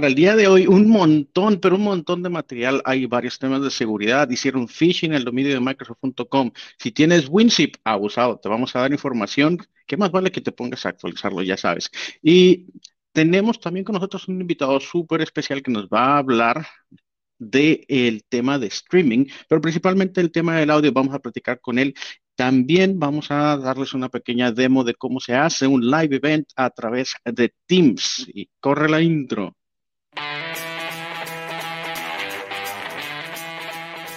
para el día de hoy un montón, pero un montón de material. Hay varios temas de seguridad. Hicieron phishing en el dominio de Microsoft.com. Si tienes WinZip, abusado, te vamos a dar información. ¿Qué más vale que te pongas a actualizarlo? Ya sabes. Y tenemos también con nosotros un invitado súper especial que nos va a hablar del tema de streaming, pero principalmente el tema del audio. Vamos a platicar con él también vamos a darles una pequeña demo de cómo se hace un live event a través de Teams. Y corre la intro.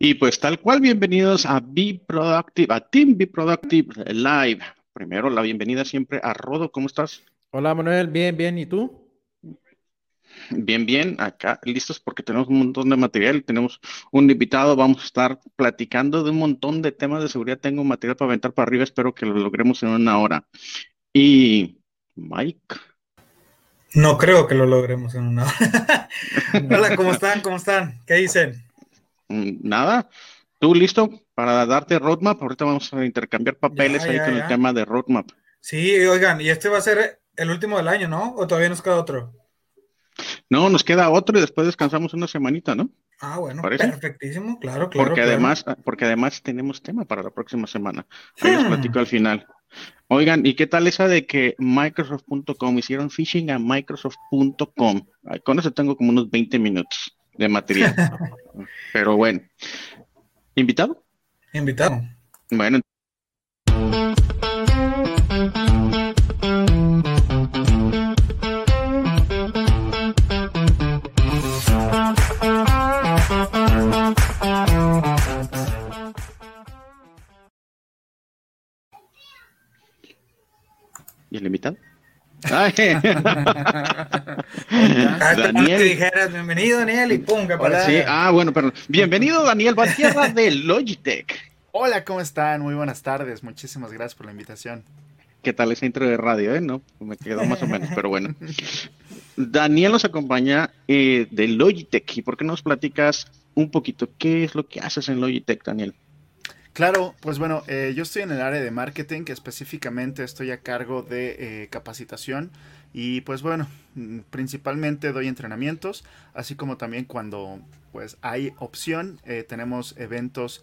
Y pues tal cual, bienvenidos a Be Productive, a Team Be Productive Live. Primero, la bienvenida siempre a Rodo, ¿cómo estás? Hola Manuel, bien, bien, ¿y tú? Bien, bien, acá listos porque tenemos un montón de material, tenemos un invitado, vamos a estar platicando de un montón de temas de seguridad, tengo material para aventar para arriba, espero que lo logremos en una hora. Y Mike. No creo que lo logremos en una hora. Hola, ¿cómo están? ¿Cómo están? ¿Qué dicen? Mm, nada, ¿tú listo para darte roadmap? Ahorita vamos a intercambiar papeles ahí con el tema de roadmap. Sí, oigan, y este va a ser el último del año, ¿no? ¿O todavía nos queda otro? No, nos queda otro y después descansamos una semanita, ¿no? Ah, bueno, perfectísimo, claro, claro. Porque además, porque además tenemos tema para la próxima semana. Ahí les hmm. platico al final. Oigan, ¿y qué tal esa de que Microsoft.com hicieron phishing a Microsoft.com? Con eso tengo como unos 20 minutos de material. Pero bueno. ¿Invitado? Invitado. Bueno, ¿Y el invitado? Daniel. dijeras, bienvenido Daniel y pum, Hola. Sí. Ah, bueno, perdón. Bienvenido Daniel Valtierra de Logitech. Hola, ¿cómo están? Muy buenas tardes. Muchísimas gracias por la invitación. ¿Qué tal ese intro de radio, eh? No, me quedó más o menos, pero bueno. Daniel nos acompaña eh, de Logitech. ¿Y por qué nos platicas un poquito qué es lo que haces en Logitech, Daniel? Claro, pues bueno, eh, yo estoy en el área de marketing, que específicamente estoy a cargo de eh, capacitación y pues bueno, mm, principalmente doy entrenamientos, así como también cuando pues hay opción, eh, tenemos eventos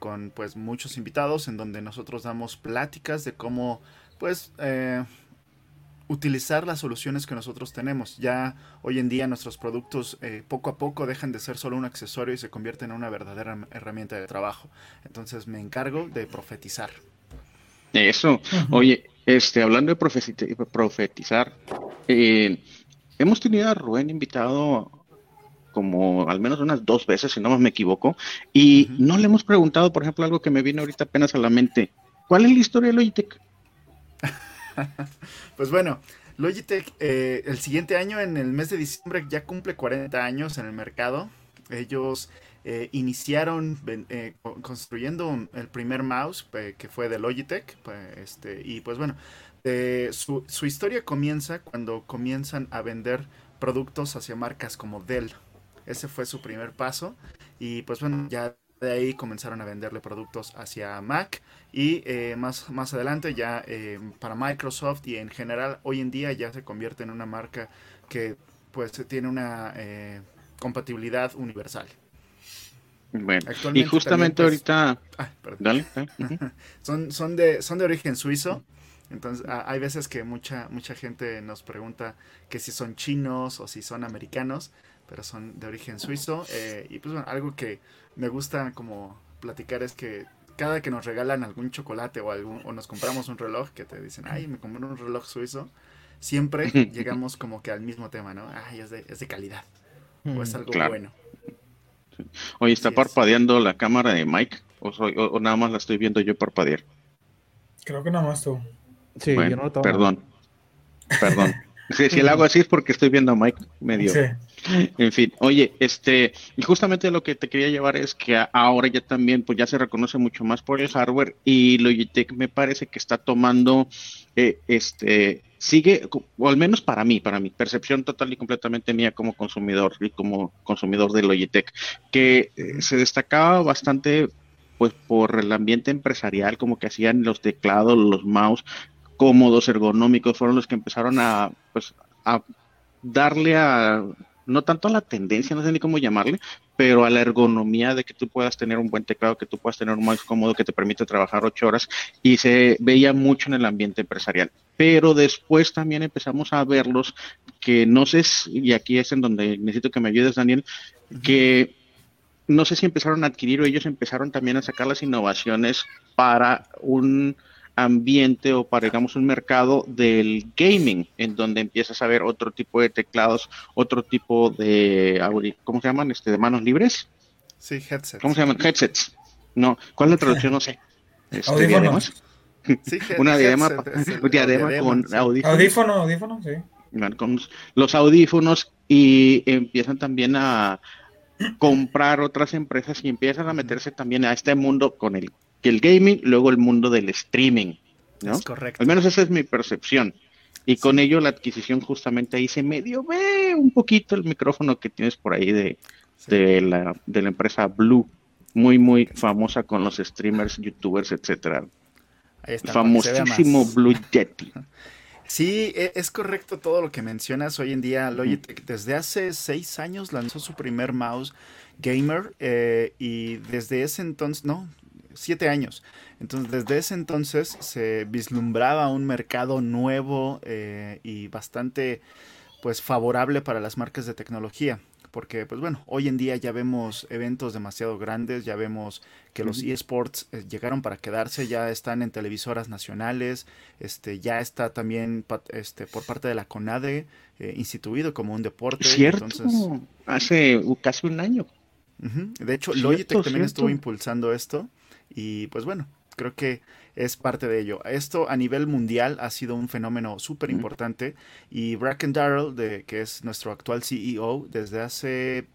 con pues muchos invitados en donde nosotros damos pláticas de cómo pues utilizar las soluciones que nosotros tenemos. Ya hoy en día nuestros productos eh, poco a poco dejan de ser solo un accesorio y se convierten en una verdadera herramienta de trabajo. Entonces me encargo de profetizar. Eso. Oye, este, hablando de profetizar, eh, hemos tenido a Rubén invitado como al menos unas dos veces, si no me equivoco, y no le hemos preguntado, por ejemplo, algo que me vino ahorita apenas a la mente. ¿Cuál es la historia de Logitech? pues bueno, Logitech eh, el siguiente año, en el mes de diciembre, ya cumple 40 años en el mercado. Ellos eh, iniciaron eh, construyendo el primer mouse que fue de Logitech. Pues, este, y pues bueno, su, su, historia comienza cuando comienzan a vender productos hacia marcas como Dell. Ese fue su primer paso. Y pues bueno, ya de ahí comenzaron a venderle productos hacia Mac y eh, más, más adelante ya eh, para Microsoft y en general hoy en día ya se convierte en una marca que pues tiene una eh, compatibilidad universal. Bueno, y justamente pues, ahorita... Ah, dale, son, son, de, son de origen suizo. Entonces, hay veces que mucha, mucha gente nos pregunta que si son chinos o si son americanos, pero son de origen suizo. y pues bueno, algo que me gusta como platicar es que cada que nos regalan algún chocolate o algún o nos compramos un reloj que te dicen, ay, me compré un reloj suizo, siempre llegamos como que al mismo tema, ¿no? Ay, es de, es de calidad. O es mm, algo bueno. Oye, ¿está parpadeando la cámara de Mike? O, nada más la estoy viendo yo parpadear? Creo que nada más tú. Sí, yo no lo Perdón. Perdón. si el hago así es porque estoy viendo a Mike medio. En fin, oye, este, y justamente lo que te quería llevar es que ahora ya también, pues ya se reconoce mucho más por el hardware y Logitech me parece que está tomando, eh, este, sigue, o al menos para mí, para mi percepción total y completamente mía como consumidor y como consumidor de Logitech, que eh, se destacaba bastante pues por el ambiente empresarial, como que hacían los teclados, los mouse cómodos, ergonómicos, fueron los que empezaron a, pues, a darle a, no tanto a la tendencia, no sé ni cómo llamarle, pero a la ergonomía de que tú puedas tener un buen teclado, que tú puedas tener un mouse cómodo que te permite trabajar ocho horas y se veía mucho en el ambiente empresarial. Pero después también empezamos a verlos que no sé, y aquí es en donde necesito que me ayudes, Daniel, que no sé si empezaron a adquirir o ellos empezaron también a sacar las innovaciones para un ambiente o para, digamos, un mercado del gaming, en donde empiezas a ver otro tipo de teclados, otro tipo de, ¿cómo se llaman? Este, de manos libres. Sí, headsets. ¿Cómo se llaman? Headsets. No, ¿cuál es la traducción? No sé. Este, ¿Audífonos? Sí, Una diadema, diadema con audífonos. Audífono, audífono, sí. Con los audífonos y empiezan también a comprar otras empresas y empiezan a meterse también a este mundo con el, el gaming, luego el mundo del streaming. ¿no? Es correcto. Al menos esa es mi percepción. Y con ello la adquisición justamente ahí se medio ve un poquito el micrófono que tienes por ahí de, de, la, de la empresa Blue, muy muy famosa con los streamers, youtubers, etcétera. Famosísimo Blue Yeti. Sí, e, es correcto todo lo que mencionas. Hoy en día Logitech desde hace seis años lanzó su primer mouse gamer eh, y desde ese entonces, no, siete años. Entonces desde ese entonces se vislumbraba un mercado nuevo eh, y bastante pues favorable para las marcas de tecnología porque pues bueno, hoy en día ya vemos eventos demasiado grandes, ya vemos que los eSports eh, llegaron para quedarse, ya están en televisoras nacionales, este ya está también este por parte de la CONADE eh, instituido como un deporte. Cierto, hace casi un año. De hecho, Logitech también estuvo impulsando esto y pues bueno, creo que es parte de ello. Esto a nivel mundial ha sido un fenómeno súper importante y Bracken Darrell, de, que es nuestro actual CEO, desde hace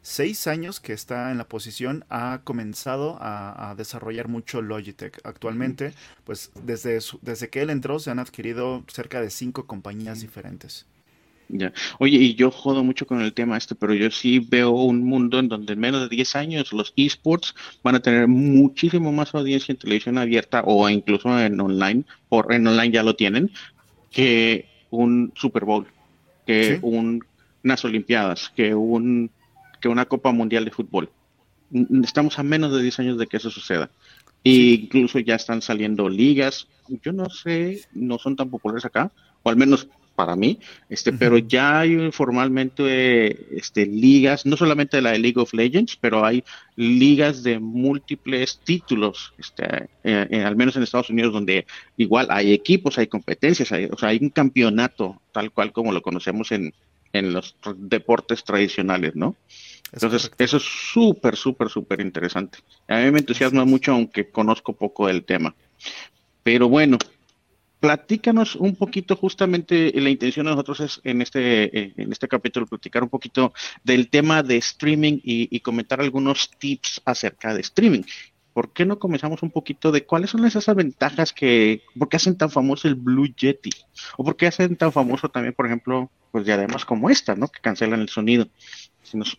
seis años que está en la posición, ha comenzado a, desarrollar mucho Logitech. Actualmente, pues desde, desde que él entró se han adquirido cerca de cinco compañías diferentes. Ya. Oye, y yo jodo mucho con el tema este, pero yo sí veo un mundo en donde en menos de 10 años los esports van a tener muchísimo más audiencia en televisión abierta o incluso en online, por en online ya lo tienen, que un Super Bowl, que unas Olimpiadas, que un que una Copa Mundial de Fútbol. Estamos a menos de 10 años de que eso suceda. incluso ya están saliendo ligas, yo no sé, no son tan populares acá, o al menos para mí, este, pero ya hay formalmente este, ligas, no solamente la de League of Legends, pero hay ligas de múltiples títulos, este, eh, eh, al menos en Estados Unidos, donde igual hay equipos, hay competencias, hay, o sea, hay un campeonato tal cual como lo conocemos en, en los deportes tradicionales, ¿no? Entonces, eso es súper, súper, súper interesante. A mí me entusiasma mucho, aunque conozco poco del tema. Pero bueno, platícanos un poquito, justamente la intención de nosotros es en este, eh, en este capítulo platicar un poquito del tema de streaming y, comentar algunos tips acerca de streaming. ¿Por qué no comenzamos un poquito de cuáles son esas ventajas que, por qué hacen tan famoso el Blue Yeti? ¿O por qué hacen tan famoso también, por ejemplo, pues además como esta, ¿no? Que cancelan el sonido. Si nos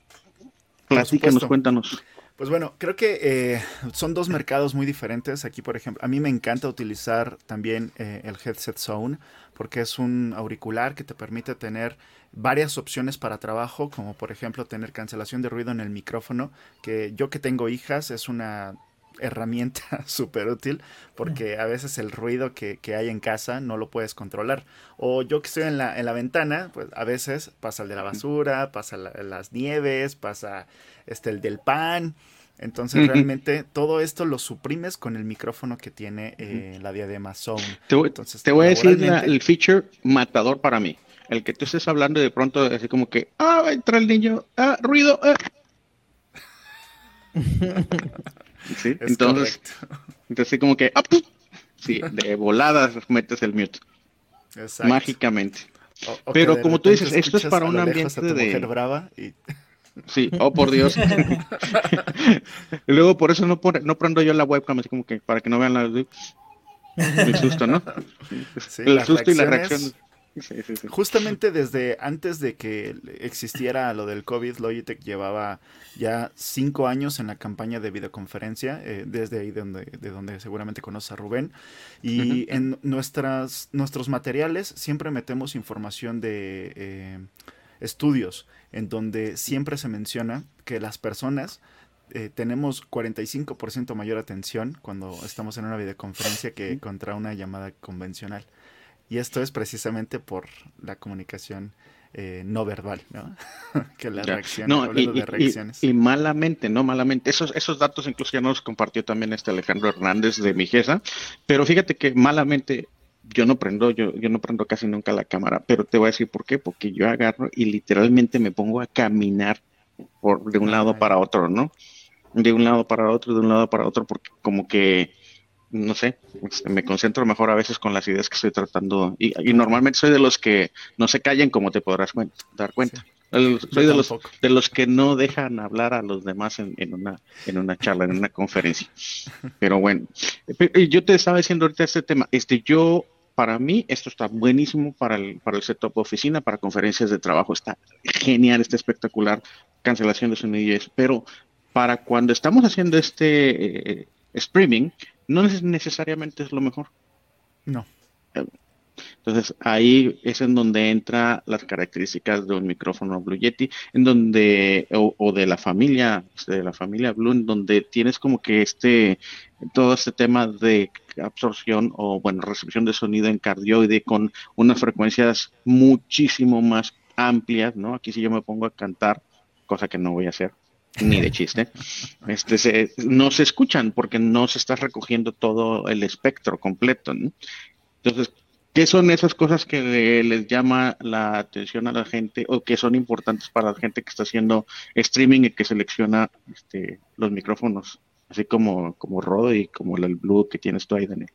platícanos, cuéntanos. Pues bueno, creo que eh, son dos mercados muy diferentes. Aquí, por ejemplo, a mí me encanta utilizar también eh, el Headset Zone porque es un auricular que te permite tener varias opciones para trabajo, como por ejemplo tener cancelación de ruido en el micrófono, que yo que tengo hijas es una herramienta súper útil porque a veces el ruido que, hay en casa no lo puedes controlar. O yo que estoy en la, en la ventana, pues a veces pasa el de la basura, pasa las nieves, pasa este, el del pan. Entonces realmente todo esto lo suprimes con el micrófono que tiene eh, la diadema Zone. Te, Entonces, te voy a decir el feature matador para mí. El que tú estés hablando de pronto así como que, ah, entra el niño, ah, ruido, ah. sí, entonces, entonces como que, ah, sí, de voladas metes el mute. Mágicamente. Pero como tú dices, esto es para un ambiente de... Mujer brava y... Sí, oh por Dios. Luego por eso no, no prendo yo la webcam, así como que para que no vean la... el susto, ¿no? el susto y la reacción. Justamente desde antes de que existiera lo del COVID, Logitech llevaba ya cinco años en la campaña de videoconferencia, eh, desde ahí de donde, de donde seguramente conoce a Rubén. Y en nuestras, nuestros materiales siempre metemos información de eh, estudios, en donde siempre se menciona que las personas eh, tenemos 45% mayor atención cuando estamos en una videoconferencia que contra una llamada convencional. Y esto es precisamente por la comunicación eh, no verbal, ¿no? que la reacción, no, y, de reacciones. Y, malamente, no malamente. Esos, esos datos incluso ya nos compartió también este Alejandro Hernández de Mijesa, pero fíjate que malamente yo no prendo, yo, yo no prendo casi nunca la cámara, pero te voy a decir por qué, porque yo agarro y literalmente me pongo a caminar por, de un lado para otro, ¿no? De un lado para otro, de un lado para otro, porque como que no sé, este, me concentro mejor a veces con las ideas que estoy tratando y, normalmente soy de los que no se callen como te podrás dar cuenta. soy de los, de los que no dejan hablar a los demás en, una, en una charla, en una conferencia. Pero bueno, yo te estaba diciendo ahorita este tema, este yo para mí esto está buenísimo para el, para el setup oficina, para conferencias de trabajo, está genial, está espectacular, cancelación de sonidos, pero para cuando estamos haciendo este eh, streaming, no necesariamente es lo mejor. No. Entonces ahí es en donde entra las características de un micrófono Blue Yeti, en donde, o, de la familia, de la familia Blue, en donde tienes como que este, todo este tema de absorción o bueno, recepción de sonido en cardioide con unas frecuencias muchísimo más amplias, ¿no? Aquí si yo me pongo a cantar, cosa que no voy a hacer, ni de chiste, este, se, no se escuchan porque no se está recogiendo todo el espectro completo. Entonces, ¿qué son esas cosas que les llama la atención a la gente o que son importantes para la gente que está haciendo streaming y que selecciona este, los micrófonos, así como, como Rode y como el Blue que tienes tú ahí, Daniel?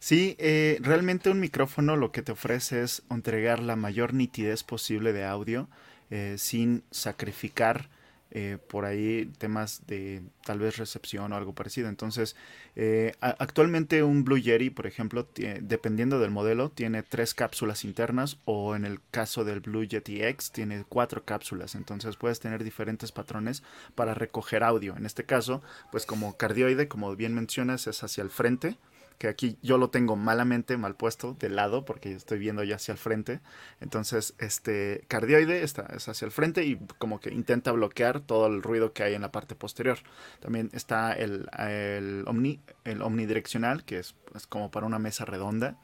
Sí, eh, realmente un micrófono lo que te ofrece es entregar la mayor nitidez posible de audio eh, sin sacrificar eh, por ahí temas de tal vez recepción o algo parecido. Entonces, eh, actualmente un Blue Yeti, por ejemplo, dependiendo del modelo, tiene tres cápsulas internas o en el caso del Blue Yeti X tiene cuatro cápsulas. Entonces puedes tener diferentes patrones para recoger audio. En este caso, pues como cardioide, como bien mencionas, es hacia el frente que aquí yo lo tengo malamente mal puesto de lado porque estoy viendo ya hacia el frente. Entonces, este cardioide está es hacia el frente y como que intenta bloquear todo el ruido que hay en la parte posterior. También está el, el, omni, el omnidireccional, que es, como para una mesa redonda.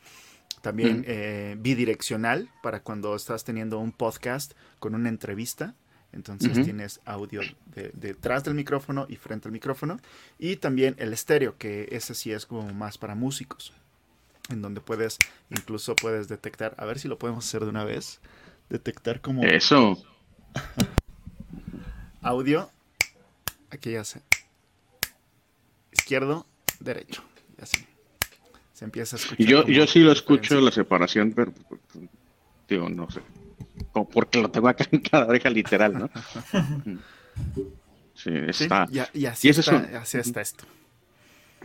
También eh, bidireccional para cuando estás teniendo un podcast con una entrevista. Entonces tienes audio detrás del micrófono y frente al micrófono. Y también el estéreo, que ese sí es como más para músicos. En donde puedes, incluso puedes detectar, a ver si lo podemos hacer de una vez. Detectar como... Eso. audio. Aquí ya se... Izquierdo, derecho. Y así. Se empieza a escuchar. Yo, yo sí lo escucho la separación, pero digo, no sé porque lo tengo acá en cada oreja literal, ¿no? sí, está. y, así, está, esto.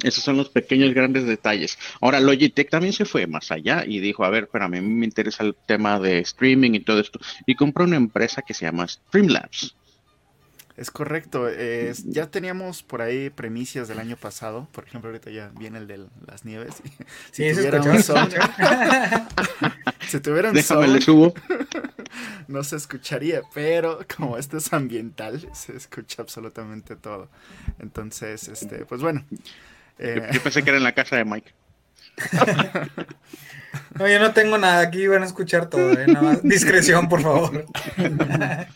Esos son los pequeños grandes detalles. Ahora, Logitech también se fue más allá y dijo, a ver, pero a mí me interesa el tema de streaming y todo esto. Y compró una empresa que se llama Streamlabs. Es correcto. ya teníamos por ahí premicias del año pasado. Por ejemplo, ahorita ya viene el de las nieves. Si sí, tuviera un si tuviera un Déjame, le subo. no se escucharía, pero como este es ambiental, se escucha absolutamente todo. Entonces, este, pues bueno. Eh, yo pensé que era en la casa de Mike. No, yo no tengo nada aquí, van a escuchar todo, ¿eh? nada más. Discreción, por favor.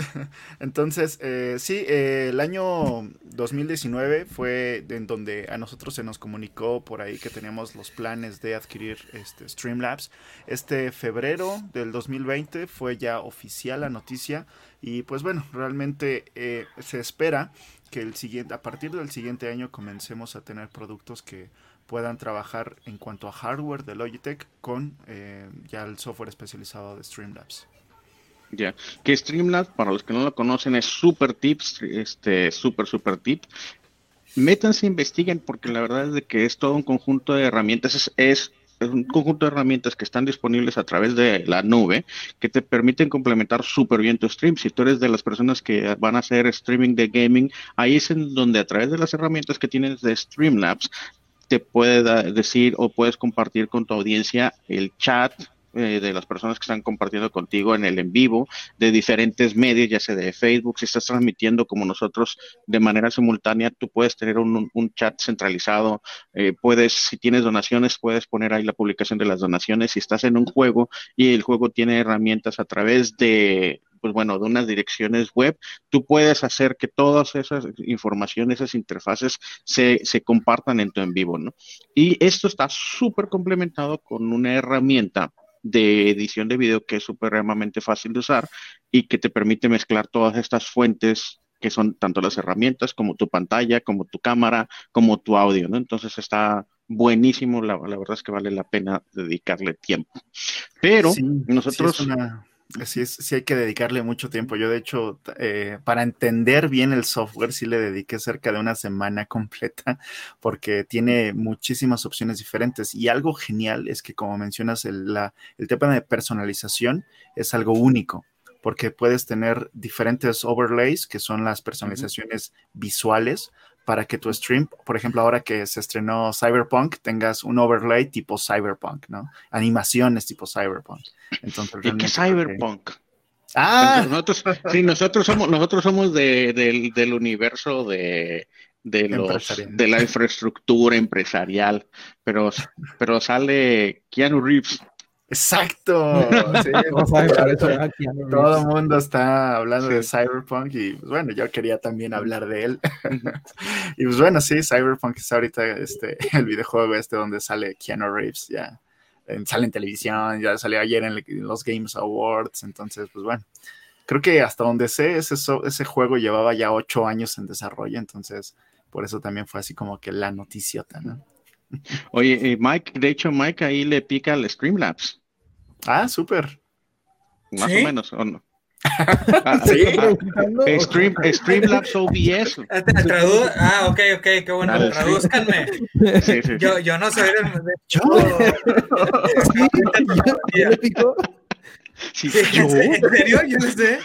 Entonces, eh, sí, eh, el año 2019 fue en donde a nosotros se nos comunicó por ahí que teníamos los planes de adquirir este Streamlabs. Este febrero del 2020 fue ya oficial la noticia y pues bueno, realmente eh, se espera que el siguiente, a partir del siguiente año comencemos a tener productos que puedan trabajar en cuanto a hardware de Logitech con ya el software especializado de Streamlabs. Ya, que Streamlabs, para los que no lo conocen, es super tips, este, super, super tip. Métanse, investiguen, porque la verdad es de que es todo un conjunto de herramientas, es, es, un conjunto de herramientas que están disponibles a través de la nube, que te permiten complementar súper bien tu stream. Si tú eres de las personas que van a hacer streaming de gaming, ahí es en donde a través de las herramientas que tienes de Streamlabs, te puede decir o puedes compartir con tu audiencia el chat, eh, de las personas que están compartiendo contigo en el en vivo, de diferentes medios, ya sea de Facebook, si estás transmitiendo como nosotros de manera simultánea, tú puedes tener un, chat centralizado, eh, puedes, si tienes donaciones, puedes poner ahí la publicación de las donaciones, si estás en un juego y el juego tiene herramientas a través de pues bueno, de unas direcciones web, tú puedes hacer que todas esas informaciones, esas interfaces se, se compartan en tu en vivo, ¿no? Y esto está súper complementado con una herramienta de edición de video que es supremamente fácil de usar y que te permite mezclar todas estas fuentes que son tanto las herramientas como tu pantalla, como tu cámara, como tu audio, ¿no? Entonces está buenísimo, la, verdad es que vale la pena dedicarle tiempo. Pero nosotros sí, es, sí hay que dedicarle mucho tiempo. Yo, de hecho, eh, para entender bien el software, sí le dediqué cerca de una semana completa porque tiene muchísimas opciones diferentes. Y algo genial es que, como mencionas, el, la, el tema de personalización es algo único porque puedes tener diferentes overlays, que son las personalizaciones visuales, para que tu stream, por ejemplo, ahora que se estrenó Cyberpunk, tengas un overlay tipo Cyberpunk, ¿no? Animaciones tipo Cyberpunk. Entonces, ¿Y qué Cyberpunk? Ah, nosotros, sí, nosotros somos, nosotros somos del, del, universo de, de los de la infraestructura empresarial, pero, pero sale Keanu Reeves. Exacto. todo el mundo está hablando de Cyberpunk y pues, bueno, yo quería también hablar de él. y pues bueno, sí, Cyberpunk es ahorita este, el videojuego este donde sale Keanu Reeves, ya sale en televisión, ya salió ayer en, los Games Awards, entonces pues bueno, creo que hasta donde sé, ese, ese juego llevaba ya ocho años en desarrollo, entonces por eso también fue así como que la noticiota, ¿no? Oye, Mike, de hecho, Mike ahí le pica al Streamlabs. Ah, súper. Más o menos, ¿o no? Ah, ¿Sí? Ah, Stream, Streamlabs OBS. Ah, ok, ok, qué bueno. Dale, Tradúzcanme. Sí, sí, yo, yo no soy del. ¿Yo? Sí, ¿Yo? ¿En serio? Yo no sé.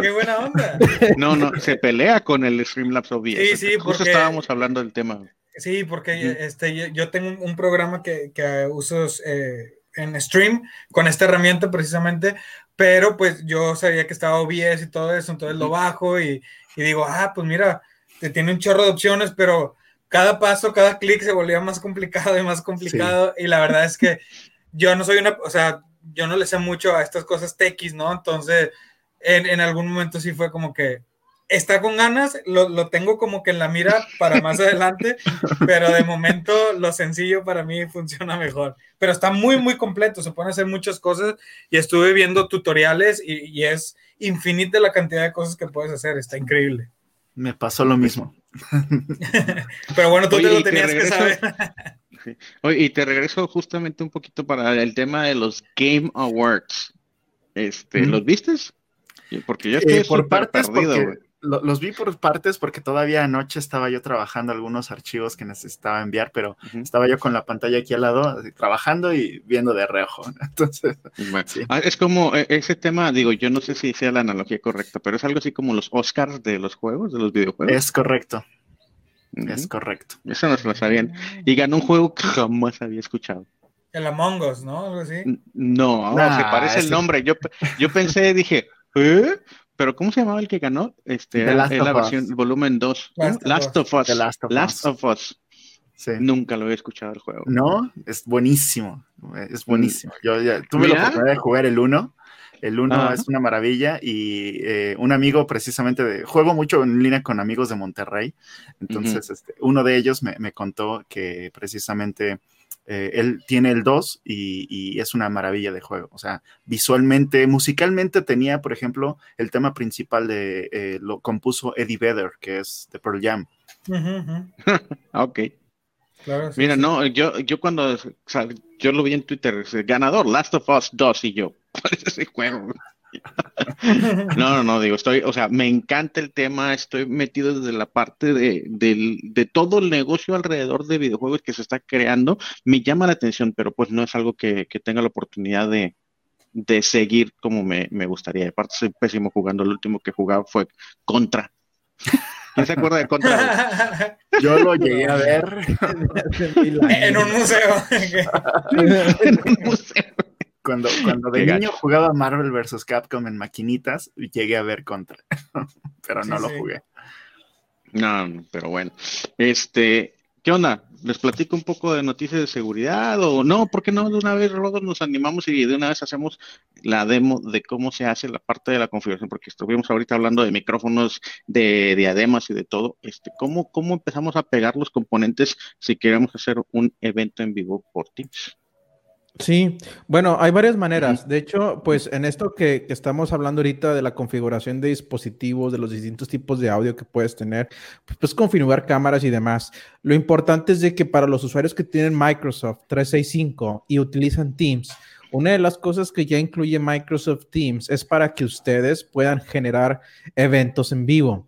Qué buena onda. No, no, se pelea con el Streamlabs OBS. Sí, sí, porque... Justo estábamos hablando del tema. Sí, porque este, yo tengo un programa que, que uso eh, en stream con esta herramienta precisamente, pero pues yo sabía que estaba OBS y todo eso, entonces lo bajo y, y digo, ah, pues mira, te tiene un chorro de opciones, pero cada paso, cada clic se volvía más complicado y más complicado y la verdad es que yo no soy una, o sea, yo no le sé mucho a estas cosas techis, ¿no? Entonces, en, en algún momento sí fue como que, está con ganas, lo, lo, tengo como que en la mira para más adelante, pero de momento lo sencillo para mí funciona mejor. Pero está muy, muy completo, se pueden hacer muchas cosas y estuve viendo tutoriales y, y es infinita la cantidad de cosas que puedes hacer, está increíble. Me pasó lo mismo. pero bueno, tú te lo tenías que saber. Oye, y te regreso justamente un poquito para el tema de los Game Awards. Este, ¿Los vistes? Porque yo estoy eh, por partes perdido, los vi por partes porque todavía anoche estaba yo trabajando algunos archivos que necesitaba enviar, pero estaba yo con la pantalla aquí al lado, trabajando y viendo de reojo. Entonces, ah, es como e, ese tema, digo, yo no sé si sea la analogía correcta, pero es algo así como los Oscars de los juegos, de los videojuegos. Es correcto. Es correcto. Eso no se lo sabían. Y ganó un juego que jamás había escuchado. El Among Us, ¿no? Algo así. No, se parece el nombre. Yo, yo pensé, dije, ¿eh? Pero ¿cómo se llamaba el que ganó? Este, es la versión volumen 2. Last, of Us. Last of, Us. Nunca lo he escuchado el juego. No, es buenísimo. Es buenísimo. Yo ya tuve la oportunidad de jugar el 1. El 1 es una maravilla y eh, un amigo precisamente de... Juego mucho en línea con amigos de Monterrey. Entonces, este, uno de ellos me, me contó que precisamente eh, él tiene el 2 y, es una maravilla de juego. O sea, visualmente, musicalmente tenía, por ejemplo, el tema principal de lo compuso Eddie Vedder, que es de Pearl Jam. ok. Mira, no, yo, yo cuando, yo lo vi en Twitter, ganador, Last of Us 2, y yo, ¿cuál es ese juego? No, no, no, digo, estoy, o sea, me encanta el tema, estoy metido desde la parte de, de, todo el negocio alrededor de videojuegos que se está creando, me llama la atención, pero pues no es algo que, tenga la oportunidad de, de seguir como me, me gustaría. Aparte, soy pésimo jugando, el último que jugaba fue Contra. ¿Quién se acuerda de Contra? Yo lo llegué a ver en un museo. en un museo. Cuando, cuando de niño jugaba Marvel vs. Capcom en maquinitas, llegué a ver Contra, pero no lo jugué. No, pero bueno. Este, ¿qué onda? ¿Les platico un poco de noticias de seguridad o no? ¿Por qué no de una vez, Rodo, nos animamos y de una vez hacemos la demo de cómo se hace la parte de la configuración? Porque estuvimos ahorita hablando de micrófonos, de diademas y de todo. Este, ¿cómo, ¿Cómo empezamos a pegar los componentes si queremos hacer un evento en vivo por Teams? Sí, bueno, hay varias maneras. De hecho, pues en esto que, estamos hablando ahorita de la configuración de dispositivos, de los distintos tipos de audio que puedes tener, pues puedes configurar cámaras y demás. Lo importante es de que para los usuarios que tienen Microsoft 365 y utilizan Teams, una de las cosas que ya incluye Microsoft Teams es para que ustedes puedan generar eventos en vivo.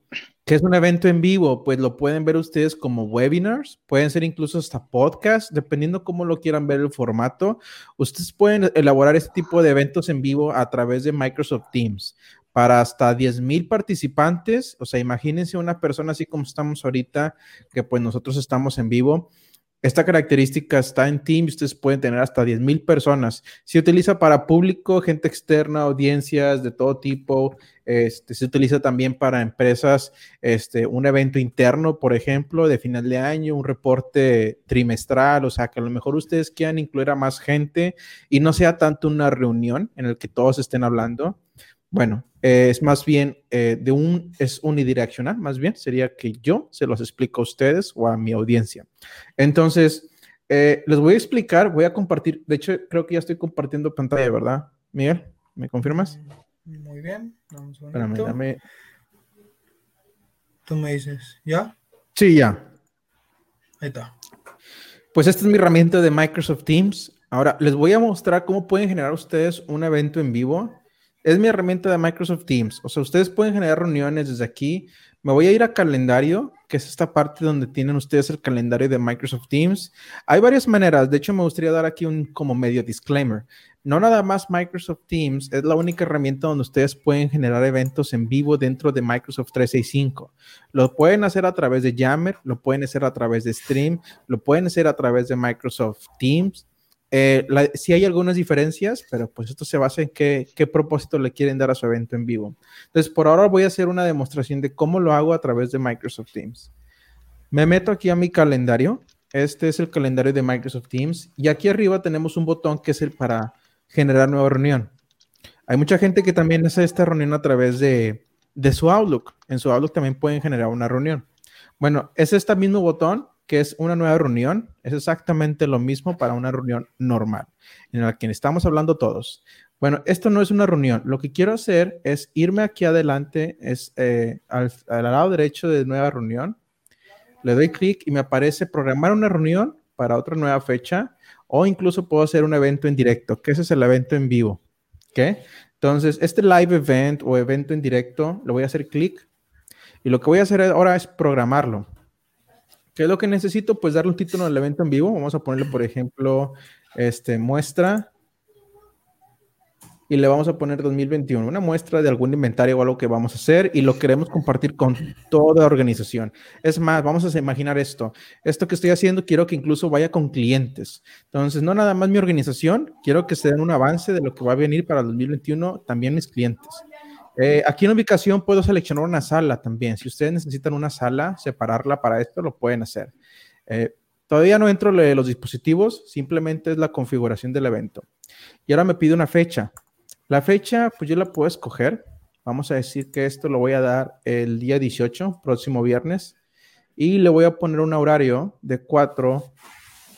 ¿Qué es un evento en vivo? Pues lo pueden ver ustedes como webinars, pueden ser incluso hasta podcast, dependiendo cómo lo quieran ver el formato. Ustedes pueden elaborar este tipo de eventos en vivo a través de Microsoft Teams para hasta 10,000 participantes. O sea, imagínense una persona así como estamos ahorita, que pues nosotros estamos en vivo esta característica está en Teams, ustedes pueden tener hasta 10,000 personas. Se utiliza para público, gente externa, audiencias de todo tipo. Este, se utiliza también para empresas, este, un evento interno, por ejemplo, de final de año, un reporte trimestral, o sea, que a lo mejor ustedes quieran incluir a más gente y no sea tanto una reunión en la que todos estén hablando. Bueno, eh, es más bien eh, de un, es unidireccional, más bien sería que yo se los explico a ustedes o a mi audiencia. Entonces, eh, les voy a explicar, voy a compartir, de hecho, creo que ya estoy compartiendo pantalla, ¿verdad? Miguel, ¿me confirmas? Muy bien, vamos Espérame, dame. Tú me dices, ¿ya? Sí, ya. Ahí está. Pues esta es mi herramienta de Microsoft Teams. Ahora les voy a mostrar cómo pueden generar ustedes un evento en vivo es mi herramienta de Microsoft Teams. O sea, ustedes pueden generar reuniones desde aquí. Me voy a ir a calendario, que es esta parte donde tienen ustedes el calendario de Microsoft Teams. Hay varias maneras. De hecho, me gustaría dar aquí un como medio disclaimer. No nada más Microsoft Teams es la única herramienta donde ustedes pueden generar eventos en vivo dentro de Microsoft 365. Lo pueden hacer a través de Yammer, lo pueden hacer a través de Stream, lo pueden hacer a través de Microsoft Teams, eh, sí hay algunas diferencias, pero pues esto se basa en qué, qué, propósito le quieren dar a su evento en vivo. Entonces, por ahora voy a hacer una demostración de cómo lo hago a través de Microsoft Teams. Me meto aquí a mi calendario. Este es el calendario de Microsoft Teams. Y aquí arriba tenemos un botón que es el para generar nueva reunión. Hay mucha gente que también hace esta reunión a través de, de su Outlook. En su Outlook también pueden generar una reunión. Bueno, es este mismo botón que es una nueva reunión, es exactamente lo mismo para una reunión normal, en la que estamos hablando todos. Bueno, esto no es una reunión. Lo que quiero hacer es irme aquí adelante, es eh, al, lado derecho de nueva reunión. Le doy clic y me aparece programar una reunión para otra nueva fecha o incluso puedo hacer un evento en directo, que ese es el evento en vivo. ¿Ok? Entonces, este live event o evento en directo, le voy a hacer clic y lo que voy a hacer ahora es programarlo. ¿Qué es lo que necesito? Pues darle un título al evento en vivo. Vamos a ponerle, por ejemplo, este, muestra. Y le vamos a poner 2021, una muestra de algún inventario o algo que vamos a hacer y lo queremos compartir con toda organización. Es más, vamos a imaginar esto. Esto que estoy haciendo quiero que incluso vaya con clientes. Entonces, no nada más mi organización, quiero que se den un avance de lo que va a venir para el 2021, también mis clientes. Eh, aquí en ubicación puedo seleccionar una sala también. Si ustedes necesitan una sala, separarla para esto, lo pueden hacer. Eh, todavía no entro de los dispositivos, simplemente es la configuración del evento. Y ahora me pide una fecha. La fecha, pues yo la puedo escoger. Vamos a decir que esto lo voy a dar el día 18, próximo viernes. Y le voy a poner un horario de 4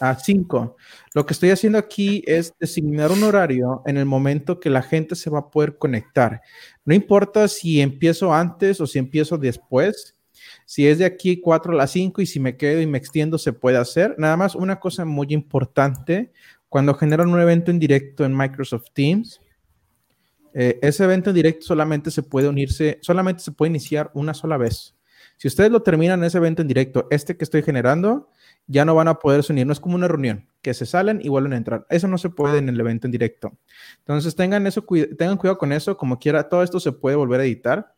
a 5. Lo que estoy haciendo aquí es designar un horario en el momento que la gente se va a poder conectar. No importa si empiezo antes o si empiezo después, Si es de aquí 4 a las 5 y si me quedo y me extiendo, se puede hacer. Nada más una cosa muy importante, cuando generan un evento en directo en Microsoft Teams, eh, ese evento en directo solamente se puede unirse, solamente se puede iniciar una sola vez. Si ustedes lo terminan ese evento en directo, este que estoy generando, ya no van a poder unir. No es como una reunión, que se salen y vuelven a entrar. Eso no se puede en el evento en directo. Entonces tengan, eso, tengan cuidado con eso. Como quiera, todo esto se puede volver a editar.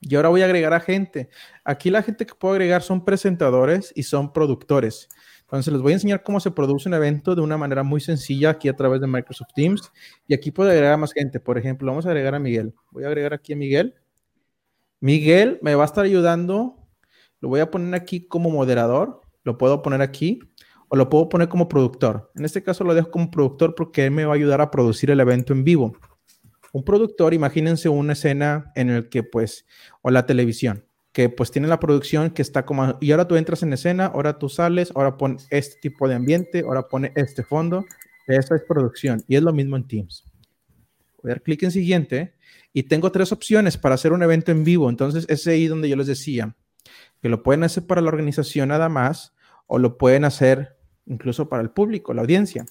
Y ahora voy a agregar a gente. Aquí la gente que puedo agregar son presentadores y son productores. Entonces les voy a enseñar cómo se produce un evento de una manera muy sencilla aquí a través de Microsoft Teams. Y aquí puedo agregar a más gente. Por ejemplo, vamos a agregar a Miguel. Voy a agregar aquí a Miguel. Miguel me va a estar ayudando. Lo voy a poner aquí como moderador. Lo puedo poner aquí o lo puedo poner como productor. En este caso lo dejo como productor porque él me va a ayudar a producir el evento en vivo. Un productor, imagínense una escena en el que pues, o la televisión, que pues tiene la producción que está como, y ahora tú entras en escena, ahora tú sales, ahora pon este tipo de ambiente, ahora pone este fondo. Esa es producción y es lo mismo en Teams. Voy a dar clic en siguiente y tengo tres opciones para hacer un evento en vivo. Entonces es ahí donde yo les decía que lo pueden hacer para la organización nada más o lo pueden hacer incluso para el público, la audiencia.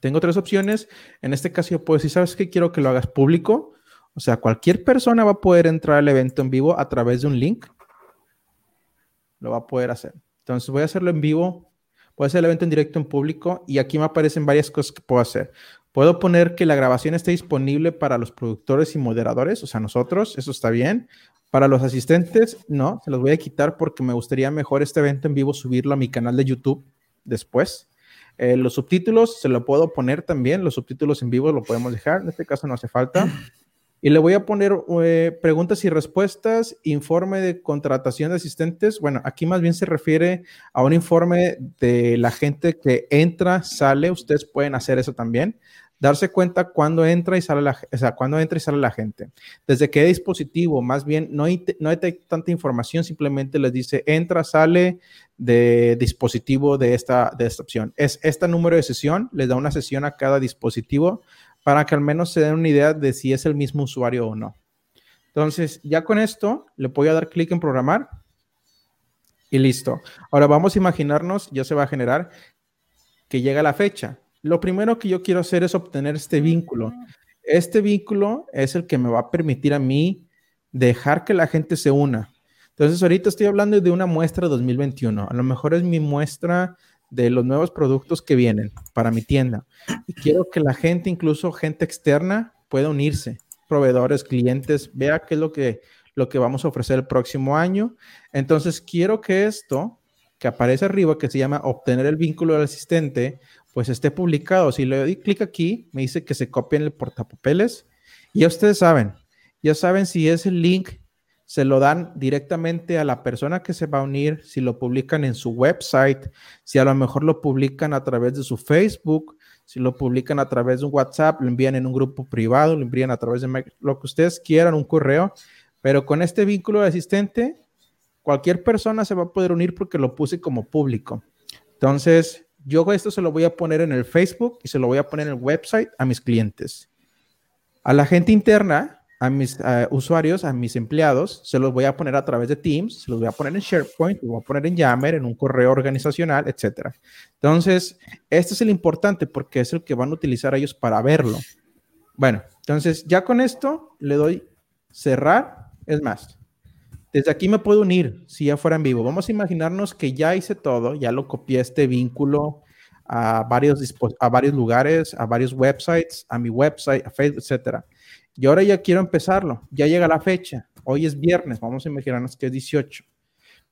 Tengo tres opciones. En este caso yo puedo decir, ¿sabes qué? Quiero que lo hagas público. O sea, cualquier persona va a poder entrar al evento en vivo a través de un link. Lo va a poder hacer. Entonces voy a hacerlo en vivo. Voy a hacer el evento en directo en público y aquí me aparecen varias cosas que puedo hacer. Puedo poner que la grabación esté disponible para los productores y moderadores, o sea, nosotros, eso está bien. Para los asistentes, no, se los voy a quitar porque me gustaría mejor este evento en vivo subirlo a mi canal de YouTube después. Eh, los subtítulos se lo puedo poner también, los subtítulos en vivo lo podemos dejar, en este caso no hace falta. Y le voy a poner eh, preguntas y respuestas, informe de contratación de asistentes. Bueno, aquí más bien se refiere a un informe de la gente que entra, sale. Ustedes pueden hacer eso también darse cuenta cuando entra y sale la, o sea, cuando entra y sale la gente. Desde qué dispositivo, más bien, no hay, no hay tanta información, simplemente les dice entra, sale de dispositivo de esta, de esta opción. Es este número de sesión, les da una sesión a cada dispositivo para que al menos se den una idea de si es el mismo usuario o no. Entonces, ya con esto, le voy a dar clic en programar y listo. Ahora vamos a imaginarnos, ya se va a generar que llega la fecha lo primero que yo quiero hacer es obtener este vínculo. Este vínculo es el que me va a permitir a mí dejar que la gente se una. Entonces, ahorita estoy hablando de una muestra 2021. A lo mejor es mi muestra de los nuevos productos que vienen para mi tienda. Y quiero que la gente, incluso gente externa, pueda unirse. Proveedores, clientes, vea qué es lo que, lo que vamos a ofrecer el próximo año. Entonces, quiero que esto que aparece arriba, que se llama obtener el vínculo del asistente, pues esté publicado. Si le doy clic aquí, me dice que se copia en el portapapeles. Ya ustedes saben, ya saben si ese link se lo dan directamente a la persona que se va a unir, si lo publican en su website, si a lo mejor lo publican a través de su Facebook, si lo publican a través de un WhatsApp, lo envían en un grupo privado, lo envían a través de lo que ustedes quieran, un correo, pero con este vínculo de asistente, cualquier persona se va a poder unir porque lo puse como público. Entonces, yo esto se lo voy a poner en el Facebook y se lo voy a poner en el website a mis clientes. A la gente interna, a mis usuarios, a mis empleados, se los voy a poner a través de Teams, se los voy a poner en SharePoint, lo voy a poner en Yammer, en un correo organizacional, etcétera. Entonces, este es el importante porque es el que van a utilizar ellos para verlo. Bueno, entonces ya con esto le doy cerrar. Es más, desde aquí me puedo unir si ya fuera en vivo. Vamos a imaginarnos que ya hice todo, ya lo copié este vínculo a varios, a varios lugares, a varios websites, a mi website, a Facebook, etcétera. Y ahora ya quiero empezarlo. Ya llega la fecha. Hoy es viernes. Vamos a imaginarnos que es 18.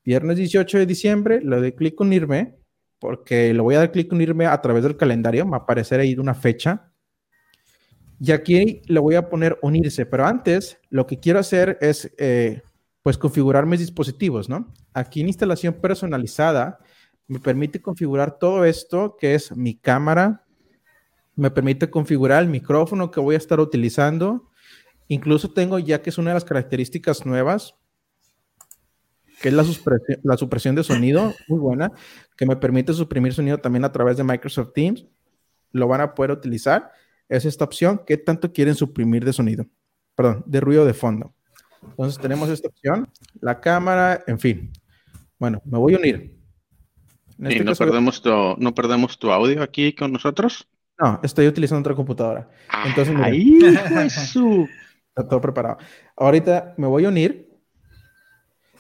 Viernes 18 de diciembre, le doy clic unirme, porque le voy a dar clic unirme a través del calendario. Me va a aparecer ahí una fecha. Y aquí le voy a poner unirse. Pero antes, lo que quiero hacer es eh, pues configurar mis dispositivos, ¿no? Aquí en instalación personalizada me permite configurar todo esto que es mi cámara, me permite configurar el micrófono que voy a estar utilizando. Incluso tengo ya que es una de las características nuevas, que es la supresión, la supresión de sonido, muy buena, que me permite suprimir sonido también a través de Microsoft Teams. Lo van a poder utilizar. Es esta opción. ¿Qué tanto quieren suprimir de sonido? Perdón, de ruido de fondo. Entonces tenemos esta opción, la cámara, en fin. Bueno, me voy a unir. ¿Y este no, perdemos tu, no perdemos tu audio aquí con nosotros? No, estoy utilizando otra computadora. Entonces, ahí, está todo preparado. Ahorita me voy a unir.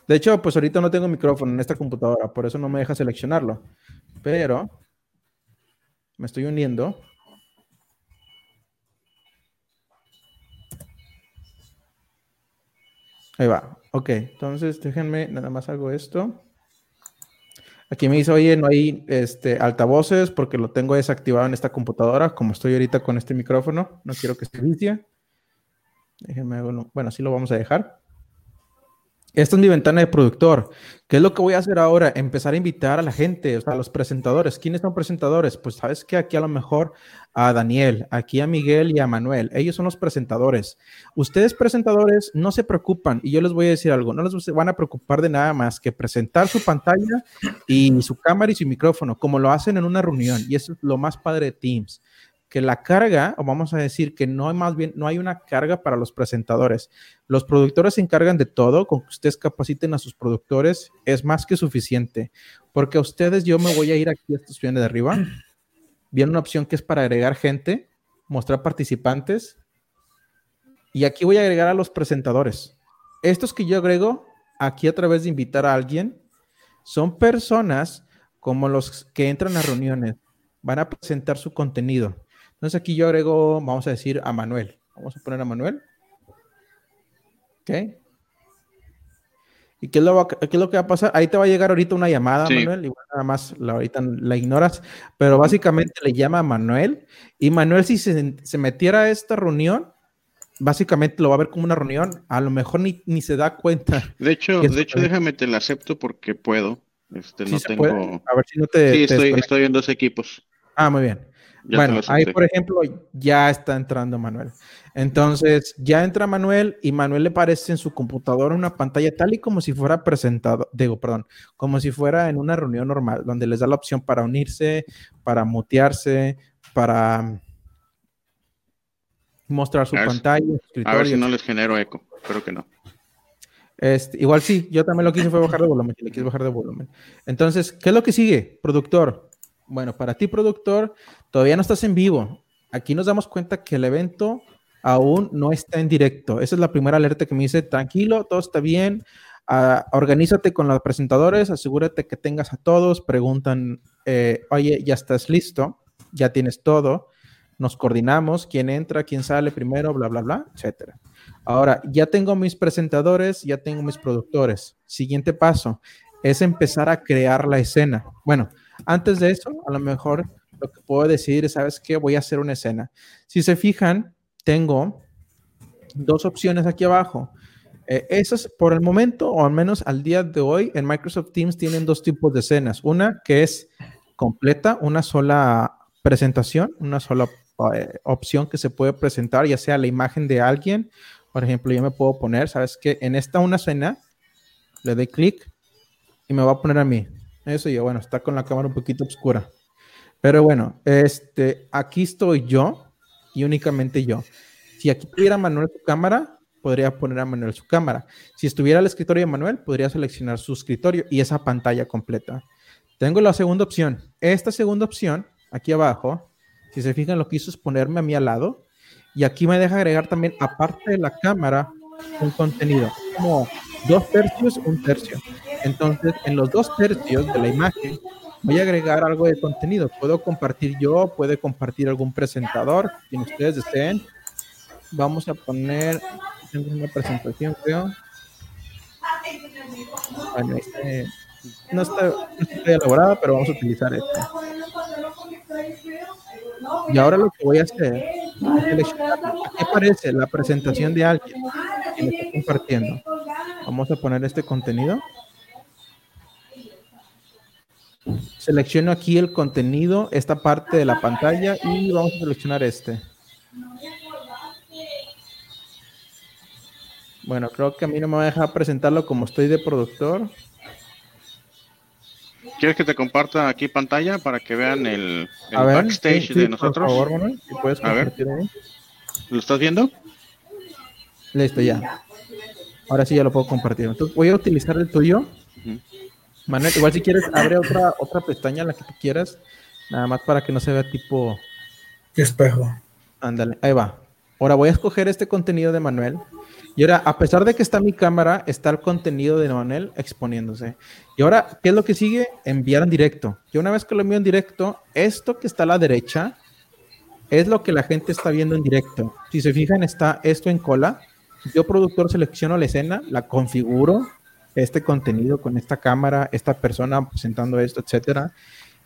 De hecho, pues ahorita no tengo micrófono en esta computadora, por eso no me deja seleccionarlo. Pero me estoy uniendo. Ahí va. Ok, entonces déjenme, nada más hago esto. Aquí me dice, oye, no hay este, altavoces porque lo tengo desactivado en esta computadora, como estoy ahorita con este micrófono. No quiero que se vicie. Déjenme, bueno, así lo vamos a dejar. Esta es mi ventana de productor. ¿Qué es lo que voy a hacer ahora? Empezar a invitar a la gente, a los presentadores. ¿Quiénes son presentadores? Pues sabes que aquí a lo mejor a Daniel, aquí a Miguel y a Manuel. Ellos son los presentadores. Ustedes presentadores no se preocupan y yo les voy a decir algo, no les van a preocupar de nada más que presentar su pantalla y su cámara y su micrófono, como lo hacen en una reunión. Y eso es lo más padre de Teams que la carga, o vamos a decir que no hay más bien, no hay una carga para los presentadores. Los productores se encargan de todo, con que ustedes capaciten a sus productores es más que suficiente, porque a ustedes yo me voy a ir aquí a esta opción de arriba. Viene una opción que es para agregar gente, mostrar participantes, y aquí voy a agregar a los presentadores. Estos que yo agrego aquí a través de invitar a alguien son personas como los que entran a reuniones, van a presentar su contenido entonces aquí yo agrego, vamos a decir, a Manuel. Vamos a poner a Manuel. Ok. ¿Y qué es, lo, lo, que va a pasar? Ahí te va a llegar ahorita una llamada, Manuel, y nada más la, ahorita la ignoras, pero básicamente le llama a Manuel, y Manuel si se, metiera a esta reunión, básicamente lo va a ver como una reunión, a lo mejor ni, ni se da cuenta. De hecho, de hecho déjame te la acepto porque puedo. Este, no tengo... A ver si no te... Sí, estoy, estoy en dos equipos. Ah, muy bien bueno, ahí por ejemplo ya está entrando Manuel. Entonces ya entra Manuel y Manuel le aparece en su computadora una pantalla tal y como si fuera presentado, digo, perdón, como si fuera en una reunión normal, donde les da la opción para unirse, para mutearse, para mostrar su pantalla. A ver si no les genero eco, espero que no. Este, igual sí, yo también lo quise fue bajar de volumen, le quise bajar de volumen. Entonces, ¿qué es lo que sigue? Productor, bueno, para ti, productor, todavía no estás en vivo. Aquí nos damos cuenta que el evento aún no está en directo. Esa es la primera alerta que me dice, tranquilo, todo está bien. Uh, organízate con los presentadores, asegúrate que tengas a todos, preguntan, eh, oye, ya estás listo, ya tienes todo, nos coordinamos, quién entra, quién sale primero, bla, bla, bla, etcétera. Ahora, ya tengo mis presentadores, ya tengo mis productores. Siguiente paso es empezar a crear la escena. Bueno, antes de eso, a lo mejor lo que puedo decir es, ¿sabes qué? Voy a hacer una escena. Si se fijan, tengo dos opciones aquí abajo. Eh, esas por el momento, o al menos al día de hoy, en Microsoft Teams tienen dos tipos de escenas. Una que es completa, una sola presentación, una sola eh, opción que se puede presentar, ya sea la imagen de alguien. Por ejemplo, yo me puedo poner, ¿sabes qué? En esta una escena, le doy clic y me va a poner a mí. Eso ya, bueno, está con la cámara un poquito oscura. Pero bueno, este, aquí estoy yo y únicamente yo. Si aquí tuviera Manuel su cámara, podría poner a Manuel su cámara. Si estuviera el escritorio de Manuel, podría seleccionar su escritorio y esa pantalla completa. Tengo la segunda opción. Esta segunda opción, aquí abajo, si se fijan, lo que hizo es ponerme a mí al lado. Y aquí me deja agregar también, aparte de la cámara, un contenido, como dos tercios, un tercio. Entonces, en los dos tercios de la imagen, voy a agregar algo de contenido. Puedo compartir yo, puede compartir algún presentador, quien ustedes deseen. Vamos a poner, tengo una presentación, creo. Este, no, está, no está elaborada, pero vamos a utilizar esto. Y ahora lo que voy a hacer es seleccionar, aquí aparece la presentación de alguien que compartiendo. Vamos a poner este contenido. Selecciono aquí el contenido, esta parte de la pantalla y vamos a seleccionar este. Bueno, creo que a mí no me va a dejar presentarlo como estoy de productor. ¿Quieres que te comparta aquí pantalla para que vean el, backstage de nosotros? Por favor, si puedes a ver. ¿Lo estás viendo? Listo, ya. Ahora sí ya lo puedo compartir. Entonces voy a utilizar el tuyo. Manuel, igual si quieres, abre otra, otra pestaña, la que tú quieras. Nada más para que no se vea tipo... Espejo. Ándale, ahí va. Ahora voy a escoger este contenido de Manuel. Y ahora, a pesar de que está mi cámara, está el contenido de Manuel exponiéndose. Y ahora, ¿qué es lo que sigue? Enviar en directo. Y una vez que lo envío en directo, esto que está a la derecha es lo que la gente está viendo en directo. Si se fijan, está esto en cola. Yo, productor, selecciono la escena, la configuro, este contenido con esta cámara, esta persona presentando esto, etcétera.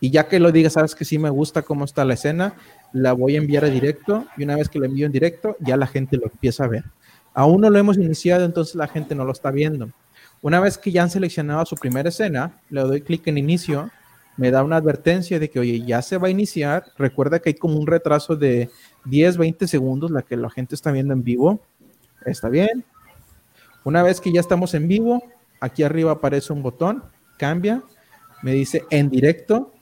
Y ya que lo diga, sabes que sí me gusta cómo está la escena, la voy a enviar a directo. Y una vez que lo envío en directo, ya la gente lo empieza a ver. Aún no lo hemos iniciado, entonces la gente no lo está viendo. Una vez que ya han seleccionado su primera escena, le doy clic en inicio, me da una advertencia de que, oye, ya se va a iniciar. Recuerda que hay como un retraso de 10, 20 segundos, la que la gente está viendo en vivo. Está bien. Una vez que ya estamos en vivo, aquí arriba aparece un botón, cambia, me dice en directo,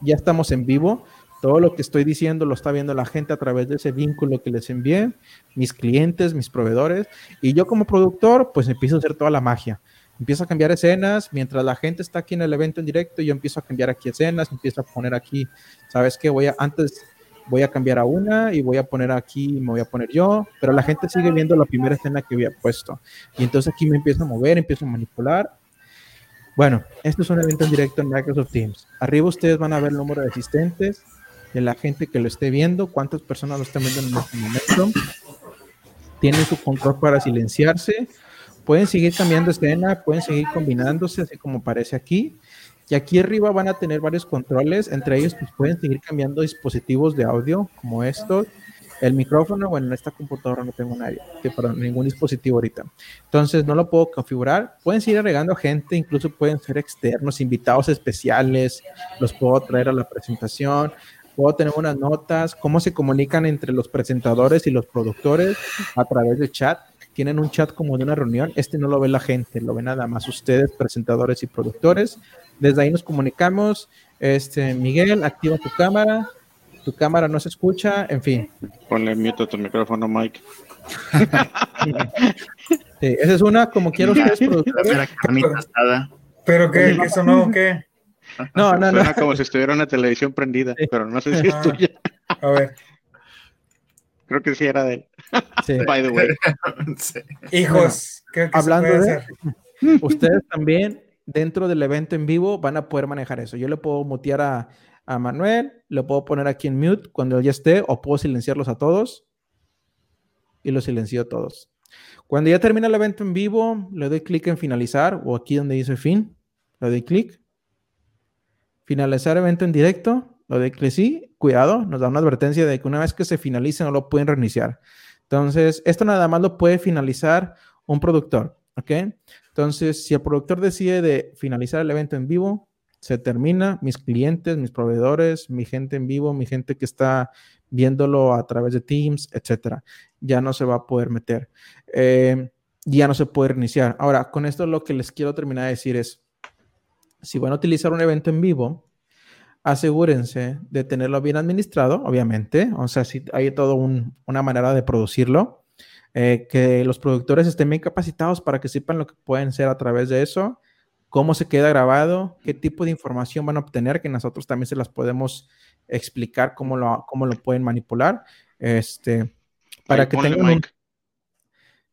ya estamos en vivo. Todo lo que estoy diciendo lo está viendo la gente a través de ese vínculo que les envié, mis clientes, mis proveedores, y yo como productor, pues empiezo a hacer toda la magia. Empiezo a cambiar escenas, mientras la gente está aquí en el evento en directo, yo empiezo a cambiar aquí escenas, empiezo a poner aquí, ¿sabes qué? Voy a, antes voy a cambiar a una y voy a poner aquí, me voy a poner yo, pero la gente sigue viendo la primera escena que había puesto. Y entonces aquí me empiezo a mover, empiezo a manipular. Bueno, esto es un evento en directo en Microsoft Teams. Arriba ustedes van a ver el número de asistentes, de la gente que lo esté viendo, cuántas personas lo están viendo en este momento. Tienen su control para silenciarse. Pueden seguir cambiando escena, pueden seguir combinándose, así como aparece aquí. Y aquí arriba van a tener varios controles, entre ellos pues pueden seguir cambiando dispositivos de audio como estos. El micrófono, bueno, en esta computadora no tengo nadie, que para ningún dispositivo ahorita. Entonces no lo puedo configurar. Pueden seguir agregando gente, incluso pueden ser externos, invitados especiales, los puedo traer a la presentación puedo tener unas notas, cómo se comunican entre los presentadores y los productores a través de chat. Tienen un chat como de una reunión. Este no lo ve la gente, lo ve nada más ustedes, presentadores y productores. Desde ahí nos comunicamos. Este, Miguel, activa tu cámara. Tu cámara no se escucha, en fin. Ponle mute a tu micrófono, Mike. sí, esa es una, como quiero ustedes, productores. ¿Pero qué? ¿Eso no? ¿Qué? No, no, Suena como si estuviera una televisión prendida, pero no sé si es tuya. A ver. Creo que sí era de él. Sí. By the way. Hijos, hablando de ustedes también dentro del evento en vivo van a poder manejar eso. Yo le puedo mutear a, a Manuel, le puedo poner aquí en mute cuando ya esté, o puedo silenciarlos a todos y los silencio a todos. Cuando ya termina el evento en vivo, le doy clic en finalizar o aquí donde dice fin, le doy clic Finalizar evento en directo, lo de que sí, cuidado, nos da una advertencia de que una vez que se finalice no lo pueden reiniciar. Entonces, esto nada más lo puede finalizar un productor, ¿ok? Entonces, si el productor decide de finalizar el evento en vivo, se termina, mis clientes, mis proveedores, mi gente en vivo, mi gente que está viéndolo a través de Teams, etcétera, ya no se va a poder meter. Eh, ya no se puede reiniciar. Ahora, con esto lo que les quiero terminar de decir es, si van a utilizar un evento en vivo, asegúrense de tenerlo bien administrado, obviamente. O sea, si hay toda una manera de producirlo, eh, que los productores estén bien capacitados para que sepan lo que pueden hacer a través de eso, cómo se queda grabado, qué tipo de información van a obtener, que nosotros también se las podemos explicar cómo lo, cómo lo pueden manipular. Este, para que tengan un,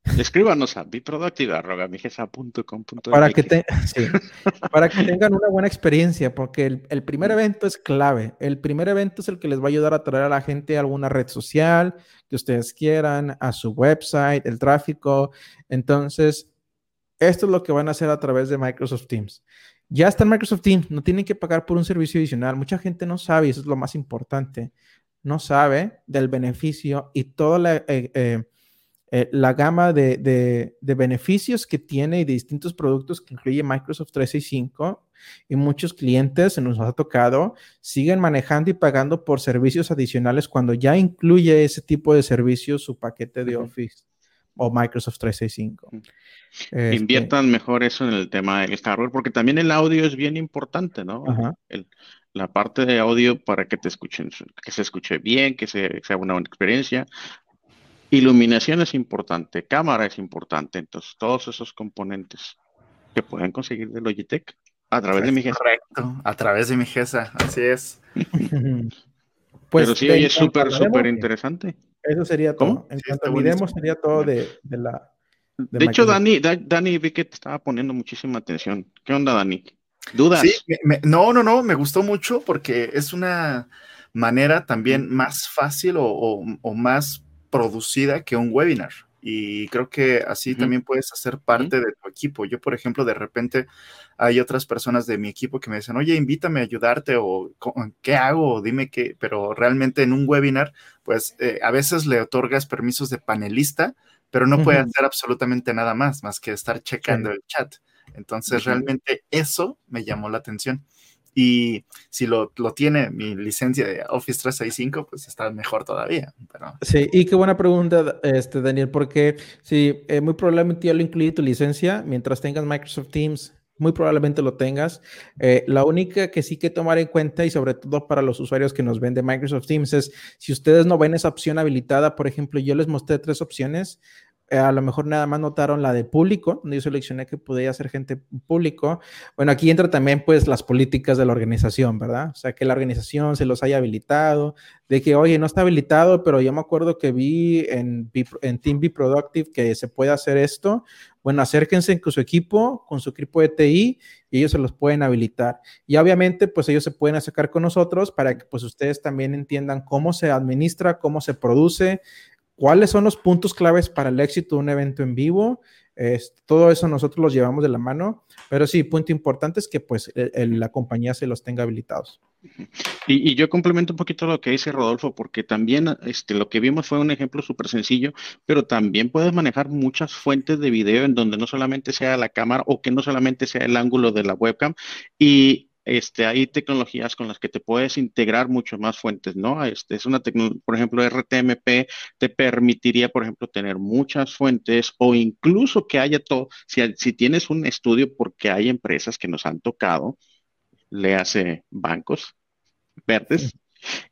Escríbanos a biproductiva.com. Para, que sí, para que tengan una buena experiencia, porque el, primer evento es clave. El primer evento es el que les va a ayudar a traer a la gente a alguna red social que ustedes quieran, a su website, el tráfico. Entonces, esto es lo que van a hacer a través de Microsoft Teams. Ya está en Microsoft Teams, no tienen que pagar por un servicio adicional. Mucha gente no sabe, y eso es lo más importante, no sabe del beneficio y toda la... Eh, eh, eh, la gama de, beneficios que tiene y de distintos productos que incluye Microsoft 365 y muchos clientes se nos ha tocado siguen manejando y pagando por servicios adicionales cuando ya incluye ese tipo de servicios su paquete de Office o Microsoft 365. Este Inviertan mejor eso en el tema del hardware porque también el audio es bien importante, ¿no? la parte de audio para que te escuchen, que se escuche bien, que sea una buena experiencia Iluminación es importante, cámara es importante, entonces todos esos componentes que pueden conseguir de Logitech a través de mi GESA. Correcto, a través de mi GESA, así es. pues Pero sí, oye, es súper, súper interesante. Eso sería todo. En cuanto a mi demo, sería todo de, de la. De, hecho, Dani, Dani vi que te estaba poniendo muchísima atención. ¿Qué onda, Dani? ¿Dudas? Sí, no, no, no, me gustó mucho porque es una manera también más fácil o, más producida que un webinar. Y creo que así también puedes hacer parte de tu equipo. Yo, por ejemplo, de repente hay otras personas de mi equipo que me dicen, oye, invítame a ayudarte o qué hago, dime qué, pero realmente en un webinar, pues eh, a veces le otorgas permisos de panelista, pero no puede hacer absolutamente nada más, más que estar checando el chat. Entonces, realmente eso me llamó la atención. Y si lo, lo, tiene mi licencia de Office 365, pues está mejor todavía. Pero... Sí, y qué buena pregunta, este, Daniel, porque sí, eh, muy probablemente ya lo incluí tu licencia mientras tengas Microsoft Teams. Muy probablemente lo tengas. Eh, la única que sí que tomar en cuenta y sobre todo para los usuarios que nos ven de Microsoft Teams es si ustedes no ven esa opción habilitada, por ejemplo, yo les mostré tres opciones. Eh, a lo mejor nada más notaron la de público, donde yo seleccioné que podía ser gente público. Bueno, aquí entra también pues las políticas de la organización, ¿verdad? O sea, que la organización se los haya habilitado, de que, oye, no está habilitado, pero yo me acuerdo que vi en, en Team Be Productive que se puede hacer esto. Bueno, acérquense con su equipo, con su equipo de TI, y ellos se los pueden habilitar. Y obviamente, pues ellos se pueden acercar con nosotros para que pues ustedes también entiendan cómo se administra, cómo se produce, cuáles son los puntos claves para el éxito de un evento en vivo. todo eso nosotros los llevamos de la mano, pero sí, punto importante es que pues la compañía se los tenga habilitados. Y, yo complemento un poquito lo que dice Rodolfo, porque también este, lo que vimos fue un ejemplo súper sencillo, pero también puedes manejar muchas fuentes de video en donde no solamente sea la cámara o que no solamente sea el ángulo de la webcam. Y este, hay tecnologías con las que te puedes integrar mucho más fuentes, ¿no? Este, es una tecnología, por ejemplo, RTMP te permitiría, por ejemplo, tener muchas fuentes o incluso que haya todo, si, si tienes un estudio, porque hay empresas que nos han tocado, le hace bancos verdes,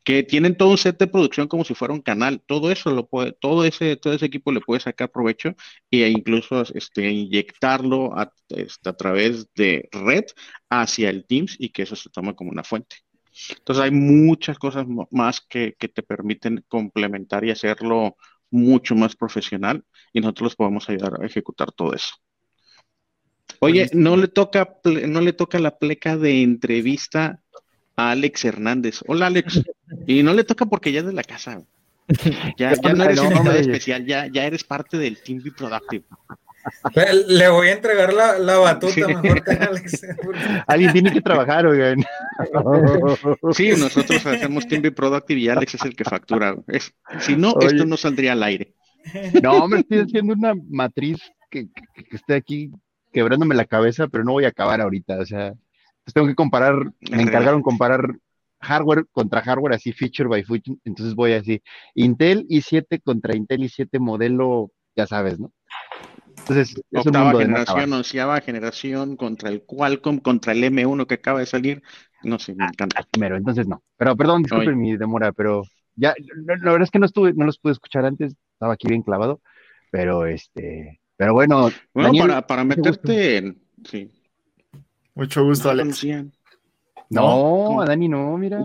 que tienen todo un set de producción como si fuera un canal, todo eso lo puede, todo ese, todo ese equipo le puede sacar provecho e incluso este, inyectarlo a, este, a través de red hacia el Teams y que eso se toma como una fuente. Entonces hay muchas cosas más que, que te permiten complementar y hacerlo mucho más profesional y nosotros podemos ayudar a ejecutar todo eso. Oye, no le toca, no le toca la pleca de entrevista Alex Hernández. Hola, Alex. Y no le toca porque ya es de la casa. Ya, no eres invitado especial, ya, ya eres parte del Team Be Productive. Le voy a entregar la, la batuta mejor que Alex. Alguien tiene que trabajar, oigan. Sí, nosotros hacemos Team Be Productive y Alex es el que factura. si no, esto no saldría al aire. No, me estoy haciendo una matriz que, que, que esté aquí quebrándome la cabeza, pero no voy a acabar ahorita. O sea, tengo que comparar, me encargaron comparar hardware contra hardware, así feature by feature, entonces voy así, Intel i7 contra Intel i7 modelo, ya sabes, ¿no? Entonces, es octava generación, onceava generación contra el Qualcomm, contra el M1 que acaba de salir, no sé, me ah, encanta. primero, entonces no, pero perdón, disculpen mi demora, pero ya, la, verdad es que no estuve, no los pude escuchar antes, estaba aquí bien clavado, pero este, pero bueno. Bueno, para, para meterte en, sí, mucho gusto, Alex. No, a Dani no, mira.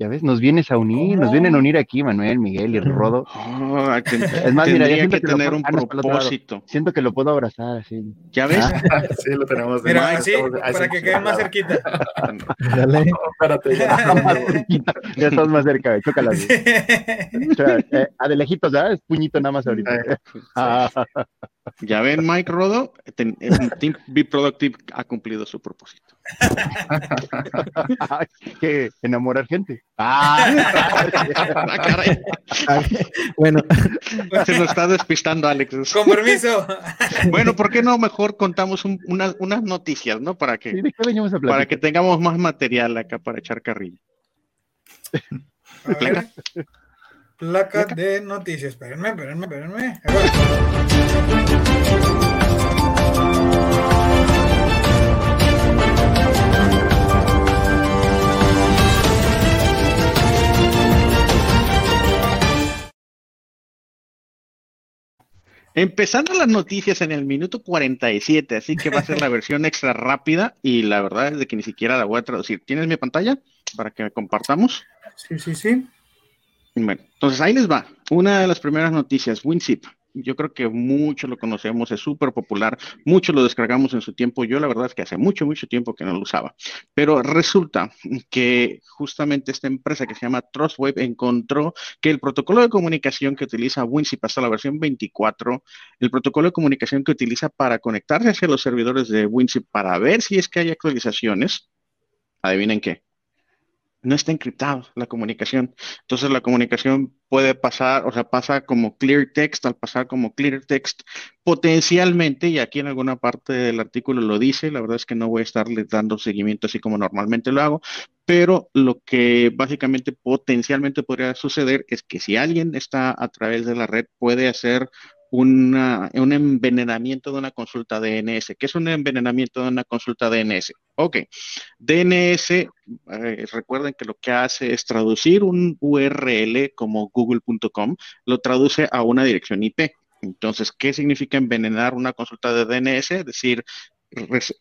Ya ves, nos vienes a unir, nos vienen a unir aquí Manuel, Miguel y Rodo. Oh, es más, mira, ya que, tener un propósito. Siento que lo puedo abrazar, así. ¿Ya ves? sí, lo tenemos. De mira, así, para que quede más cerquita. Dale. espérate, ya más cerquita. Ya estás más cerca, chócala. o sea, eh, a de lejitos, ¿verdad? Es puñito nada más ahorita. Ah. Ya ven, Mike Rodo, Team Be Productive ha cumplido su propósito. que enamorar gente. Ah, bueno, se nos está despistando, Alex. Con permiso. Bueno, ¿por qué no mejor contamos unas noticias, ¿no? Para que, para que tengamos más material acá para echar carrilla. Placa de noticias. Espérenme, espérenme, espérenme. Empezando las noticias en el minuto 47, así que va a ser la versión extra rápida y la verdad es de que ni siquiera la voy a traducir. ¿Tienes mi pantalla para que compartamos? Sí, sí, sí. Bueno, entonces ahí les va. Una de las primeras noticias, WinZip. Yo creo que muchos lo conocemos, es súper popular, muchos lo descargamos en su tiempo, yo la verdad es que hace mucho, mucho tiempo que no lo usaba, pero resulta que justamente esta empresa que se llama Trustwave encontró que el protocolo de comunicación que utiliza WinZip hasta la versión 24, el protocolo de comunicación que utiliza para conectarse hacia los servidores de WinZip para ver si es que hay actualizaciones, adivinen qué, no está encriptado la comunicación. Entonces la comunicación puede pasar, o sea, pasa como clear text, al pasar como clear text, potencialmente, y aquí en alguna parte del artículo lo dice, la verdad es que no voy a estarle dando seguimiento así como normalmente lo hago, pero lo que básicamente potencialmente podría suceder es que si alguien está a través de la red, puede hacer una, un envenenamiento de una consulta DNS. ¿Qué es un envenenamiento de una consulta DNS? Ok, DNS, eh, recuerden que lo que hace es traducir un URL como google.com, lo traduce a una dirección IP. Entonces, ¿qué significa envenenar una consulta de DNS? Es decir,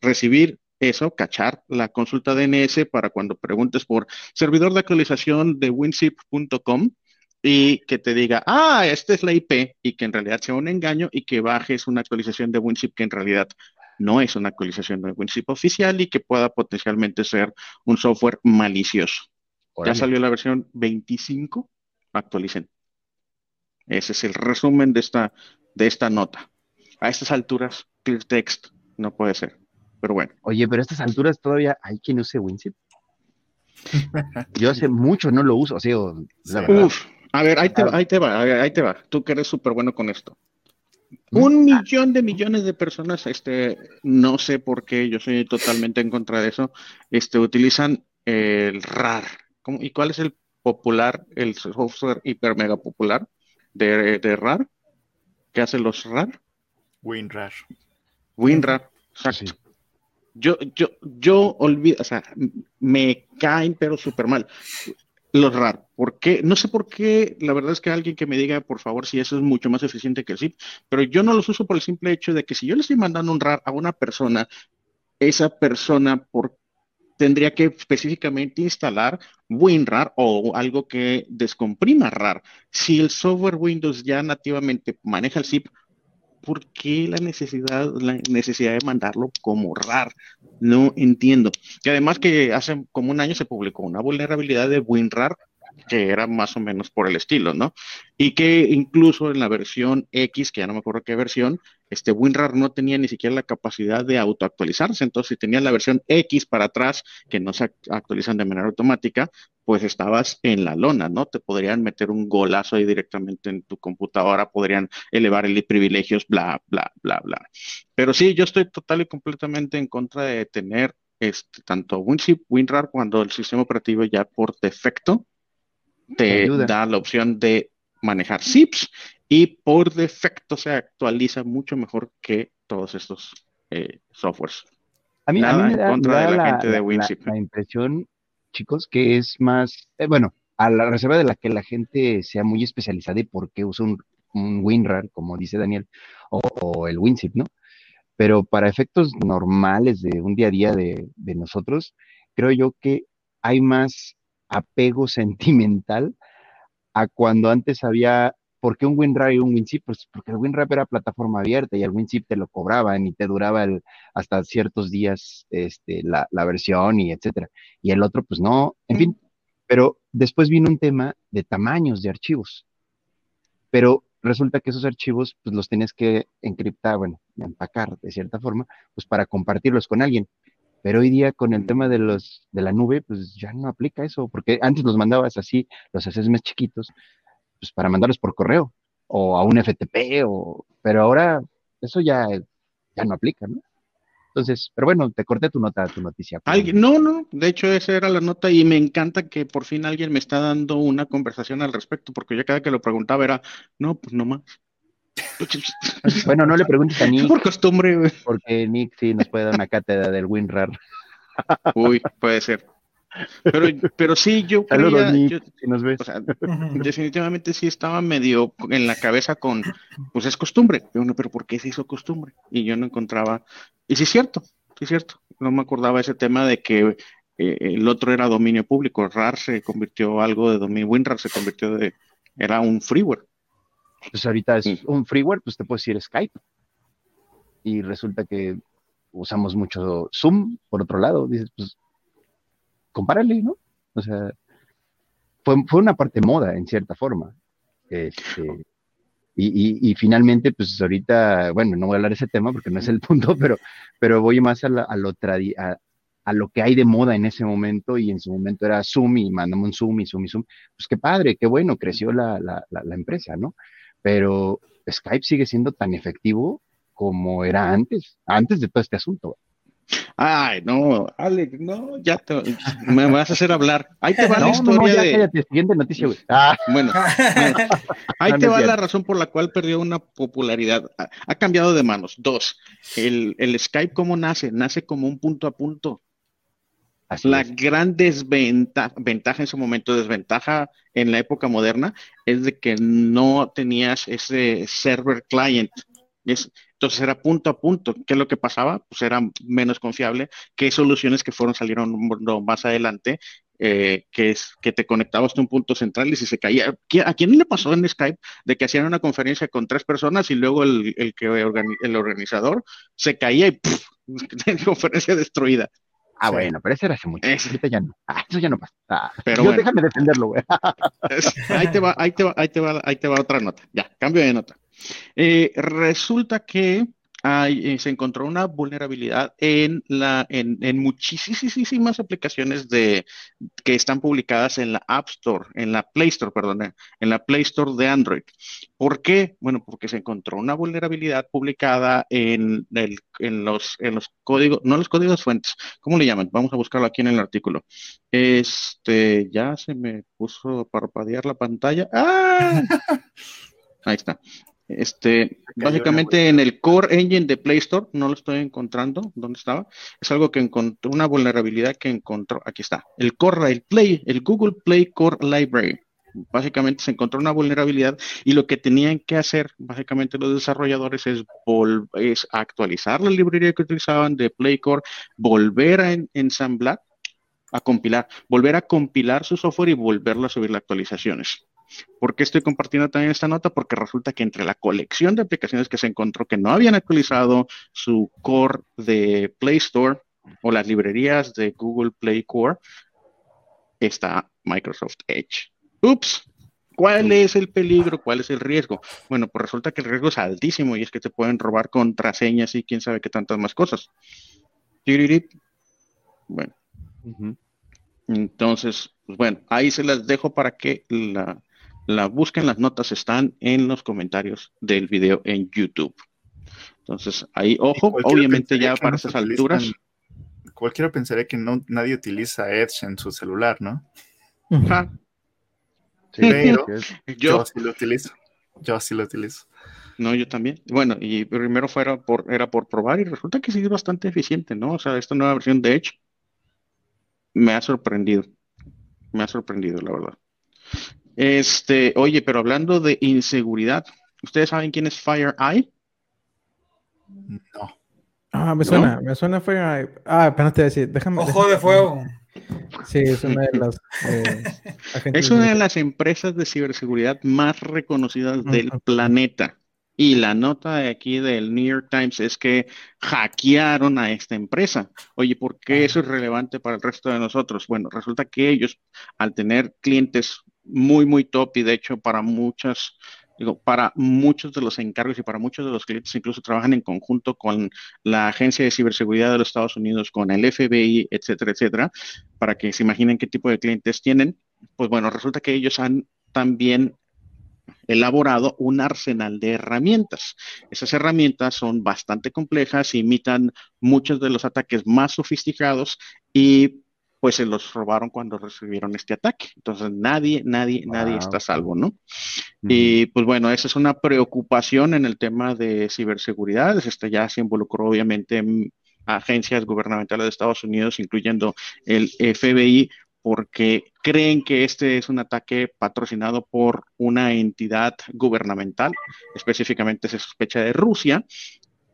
recibir eso, cachar la consulta DNS para cuando preguntes por servidor de actualización de winzip.com, y que te diga, ah, esta es la IP y que en realidad sea un engaño y que bajes una actualización de WinZip que en realidad no es una actualización de WinZip oficial y que pueda potencialmente ser un software malicioso. Ya salió la versión 25, actualicen. Ese es el resumen de esta, de esta nota. A estas alturas, clear text no puede ser. Pero bueno. Oye, pero a estas alturas todavía hay quien use WinZip. Yo hace mucho no lo uso, o sea, la verdad. Uf, a ver, ahí te, va, ahí te va, ahí te va. Tú que eres súper bueno con esto. Un millón de millones de personas, este, no sé por qué, yo soy totalmente en contra de eso, este, utilizan el RAR. ¿Y cuál es el popular, el software hiper mega popular de, RAR? ¿Qué hace los RAR? WinRAR. WinRAR, exacto. Yo, yo, yo olvido, o sea, me caen pero súper mal los RAR. ¿Por qué? No sé por qué, la verdad es que alguien que me diga, por favor, si eso es mucho más eficiente que el zip, pero yo no los uso por el simple hecho de que si yo le estoy mandando un RAR a una persona, esa persona por, tendría que específicamente instalar WinRAR o algo que descomprima RAR. Si el software Windows ya nativamente maneja el zip, ¿por qué la necesidad, la necesidad de mandarlo como RAR? No entiendo. Y además que hace como un año se publicó una vulnerabilidad de WinRAR que era más o menos por el estilo, ¿no? Y que incluso en la versión X, que ya no me acuerdo qué versión, este WinRAR no tenía ni siquiera la capacidad de autoactualizarse. Entonces, si tenías la versión X para atrás, que no se actualizan de manera automática, pues estabas en la lona, ¿no? Te podrían meter un golazo ahí directamente en tu computadora, podrían elevar el privilegios, bla, bla, bla, bla. Pero sí, yo estoy total y completamente en contra de tener este, tanto WinZip, WinRAR, cuando el sistema operativo ya por defecto te da la opción de manejar zips y por defecto se actualiza mucho mejor que todos estos eh, softwares. A mí, me da, la, impresión, chicos, que es más, eh, bueno, a la reserva de la que la gente sea muy especializada y por qué usa un, WinRAR, como dice Daniel, o, el WinZip, ¿no? Pero para efectos normales de un día a día de, de nosotros, creo yo que hay más apego sentimental a cuando antes había, ¿por qué un WinRAR y un WinZip? Pues porque el WinRAR era plataforma abierta y el WinZip te lo cobraban y te duraba el, hasta ciertos días este, la, la, versión y etcétera. Y el otro, pues no, en fin. Pero después vino un tema de tamaños de archivos. Pero resulta que esos archivos, pues los tienes que encriptar, bueno, empacar de cierta forma, pues para compartirlos con alguien. Pero hoy día con el tema de los de la nube, pues ya no aplica eso, porque antes los mandabas así, los haces más chiquitos, pues para mandarlos por correo o a un FTP, o, pero ahora eso ya, ya no aplica, ¿no? Entonces, pero bueno, te corté tu nota, tu noticia. no, no, de hecho esa era la nota y me encanta que por fin alguien me está dando una conversación al respecto, porque yo cada que lo preguntaba era, no, pues no más. Bueno, no le preguntes a Nick. Por costumbre, Porque Nick sí nos puede dar una cátedra del WinRAR. Uy, puede ser. Pero, pero sí, yo Saludos, creía, Nick, yo- si nos ves. o sea, definitivamente sí estaba medio en la cabeza con, pues es costumbre. Pero, uno, pero ¿por qué se hizo costumbre? Y yo no encontraba, y sí es cierto, sí es cierto. No me acordaba ese tema de que eh, el otro era dominio público. RAR se convirtió algo de dominio, WinRAR se convirtió de, era un freeware. Pues ahorita es Sí. un freeware, pues te puedes decir Skype. Y resulta que usamos mucho Zoom, por otro lado. Dices, pues, compárale, ¿no? O sea, fue, fue una parte moda, en cierta forma. Este, y, y- y finalmente, pues ahorita, bueno, no voy a hablar de ese tema porque no es el punto, pero, pero voy más a, la- lo a, lo que hay de moda en ese momento, y en su momento era Zoom, y mandamos un Zoom, y Zoom, y Zoom. Pues qué padre, qué bueno, creció la, la, la, la empresa, ¿no? Pero Skype sigue siendo tan efectivo como era antes, antes de todo este asunto. Ay, no, Alex, no, ya te, me vas a hacer hablar. Ahí te va la No, historia no, ya de, cállate, siguiente noticia, güey. Ah, bueno, bueno, ahí No, te va la razón por la cual perdió una popularidad. Ha, ha cambiado de manos. Dos, el, el Skype, ¿cómo nace? Nace como un punto a punto. así La es. gran desventaja, ventaja en su momento, desventaja en la época moderna, es de que no tenías ese server client. Es- entonces era punto a punto. ¿Qué es lo que pasaba? Pues era menos confiable que soluciones que fueron, salieron más adelante, eh, que es que te conectabas a un punto central y si se caía. ¿qui- ¿A quién le pasó en Skype de que hacían una conferencia con tres personas y luego el, el que organi- el organizador se caía y ¡puf! conferencia destruida? Ah, Sí. bueno, pero ese era hace mucho. Ahorita ya no. Ah, eso ya no pasa. Ah, Pero bueno. déjame defenderlo, güey. Ahí te va, ahí te va, ahí te va, ahí te va otra nota. Ya, cambio de nota. Eh, resulta que hay, eh, se encontró una vulnerabilidad en la, en, en muchísimas aplicaciones de que están publicadas en la App Store, en la Play Store, perdón, eh, en la Play Store de Android. ¿Por qué? Bueno, porque se encontró una vulnerabilidad publicada en, el- en los, en los códigos, no los códigos fuentes, ¿cómo le llaman? Vamos a buscarlo aquí en el artículo. Este, ya se me puso a parpadear la pantalla. ¡Ah! Ahí está. Este, básicamente en el Core Engine de Play Store, no lo estoy encontrando, ¿dónde estaba? Es algo que encontró, una vulnerabilidad que encontró, aquí está, el Core, el Play, el Google Play Core Library. Básicamente se encontró una vulnerabilidad y lo que tenían que hacer, básicamente los desarrolladores, es, actualizar la librería que utilizaban de Play Core, volver a en- ensamblar, a compilar, volver a compilar su software y volverlo a subir las actualizaciones. ¿Por qué estoy compartiendo también esta nota? Porque resulta que entre la colección de aplicaciones que se encontró que no habían actualizado su core de Play Store o las librerías de Google Play Core, está Microsoft Edge. Ups, ¿cuál es el peligro? ¿Cuál es el riesgo? Bueno, pues resulta que el riesgo es altísimo y es que te pueden robar contraseñas y quién sabe qué tantas más cosas. Bueno, entonces, pues bueno, ahí se las dejo para que la, la busquen. Las notas están en los comentarios del video en YouTube. Entonces, ahí, ojo, obviamente ya para no estas alturas. Cualquiera pensaría que no, nadie utiliza Edge en su celular, ¿no? Sí, Pero- yo, sí lo utilizo. Yo sí lo utilizo. no, yo también. Bueno, y primero fuera por, era por probar y resulta que sí es bastante eficiente, ¿no? O sea, esta nueva versión de Edge me ha sorprendido. Me ha sorprendido, la verdad. Este, oye, pero hablando de inseguridad, ¿ustedes saben quién es FireEye? No. Ah, me suena, me suena fue. Ah, apenas te voy a decir, déjame. Ojo de fuego. Sí, es una de las. eh, agentes Es una de de- las empresas de ciberseguridad más reconocidas del planeta. Y la nota de aquí del New York Times es que hackearon a esta empresa. Oye, ¿por qué eso es relevante para el resto de nosotros? Bueno, resulta que ellos, al tener clientes muy, muy top y de hecho para muchas, digo, para muchos de los encargos y para muchos de los clientes incluso trabajan en conjunto con la Agencia de Ciberseguridad de los Estados Unidos, con el FBI, etcétera, etcétera, para que se imaginen qué tipo de clientes tienen. Pues bueno, resulta que ellos han también elaborado un arsenal de herramientas. Esas herramientas son bastante complejas, imitan muchos de los ataques más sofisticados y pues se los robaron cuando recibieron este ataque. Entonces nadie, nadie, nadie está a salvo, ¿no? Y pues bueno, esa es una preocupación en el tema de ciberseguridad. Este ya se involucró obviamente en agencias gubernamentales de Estados Unidos, incluyendo el FBI, porque creen que este es un ataque patrocinado por una entidad gubernamental, específicamente se sospecha de Rusia,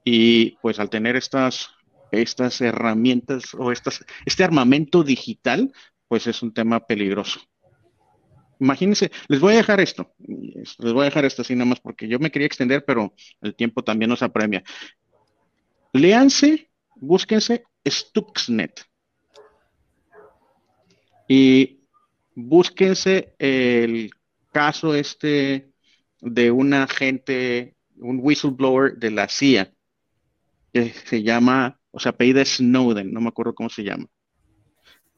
y pues al tener estas, estas herramientas o este armamento digital, pues es un tema peligroso. Imagínense, les voy a dejar esto, les voy a dejar esto así nada más porque yo me quería extender, pero el tiempo también nos apremia. Léanse, búsquense Stuxnet y búsquense el caso este de un agente, un whistleblower de la CIA, que se llama, o sea, apellida Snowden, no me acuerdo cómo se llama.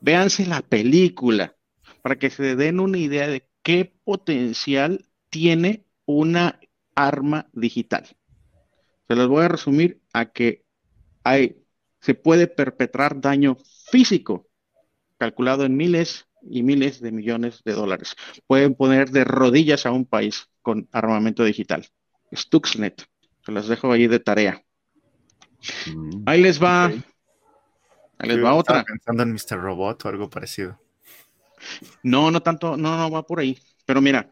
Véanse la película para que se den una idea de qué potencial tiene una arma digital. Se los voy a resumir a que hay, se puede perpetrar daño físico calculado en miles y miles de millones de dólares. Pueden poner de rodillas a un país con armamento digital. Stuxnet, se las dejo ahí de tarea. Mm. ahí les va. Ahí les va otra. pensando en Mr. Robot o algo parecido. No, no tanto, no, no va por ahí. Pero mira,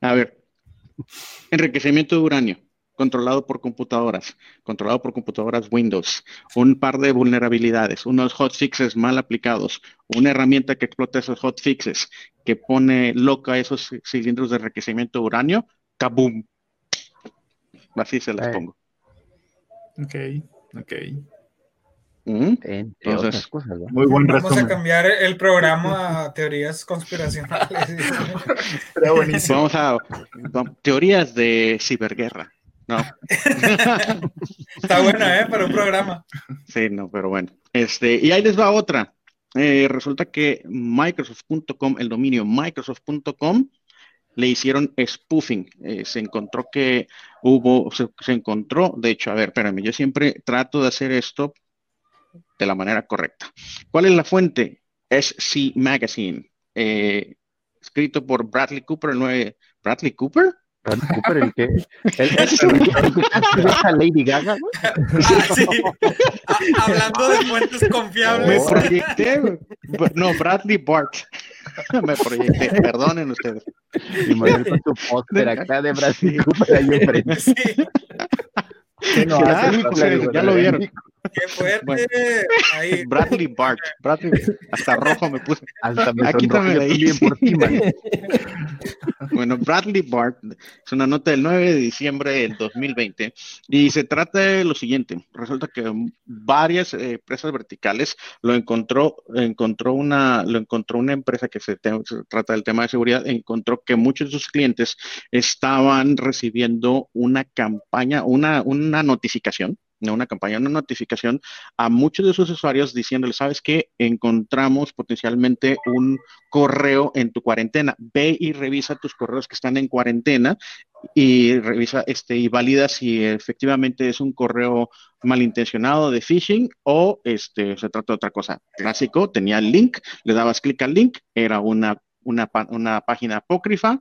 a ver, enriquecimiento de uranio controlado por computadoras, controlado por computadoras Windows, un par de vulnerabilidades, unos hotfixes mal aplicados, una herramienta que explota esos hotfixes, que pone loca esos cilindros de enriquecimiento de uranio, ¡kaboom! Así se las pongo. Ok, ok. ¿Mm? Entonces, muy buen Vamos a cambiar el programa a teorías conspiracionales. Vamos a teorías de ciberguerra. No. Está buena, ¿eh? Para un programa. Sí, no, pero bueno. Este, y ahí les va otra. Eh, resulta que Microsoft.com, el dominio Microsoft.com, le hicieron spoofing. Eh, se encontró que hubo, se, encontró, de hecho, a ver, espérame, yo siempre trato de hacer esto de la manera correcta. ¿Cuál es la fuente? SC Magazine, eh, escrito por Bradley Cooper, el 9. ¿Bradley Cooper? Cooper, el que. El, Lady Gaga, ah, sí. Hablando de fuentes confiables. Me proyecté. No, Bradley Bart. Me proyecté. Perdonen ustedes. Y Manuel con tu póster acá de Bradley Cooper ahí enfrente. Sí. no, ya lo vieron. ¡Qué fuerte! Bradley Bart. Bradley, hasta rojo me puse. Hasta me Aquí también leí. Por ti, bueno, Bradley Bart es una nota del 9 de diciembre del 2020 y se trata de lo siguiente. Resulta que varias eh, empresas verticales lo encontró, encontró una, lo encontró una empresa que se, se trata del tema de seguridad, encontró que muchos de sus clientes estaban recibiendo una campaña, una, una notificación una campaña, una notificación a muchos de sus usuarios diciéndoles, sabes que encontramos potencialmente un correo en tu cuarentena. Ve y revisa tus correos que están en cuarentena y revisa este y valida si efectivamente es un correo malintencionado de phishing o este se trata de otra cosa. Clásico, tenía el link, le dabas clic al link, era una, una, una página apócrifa,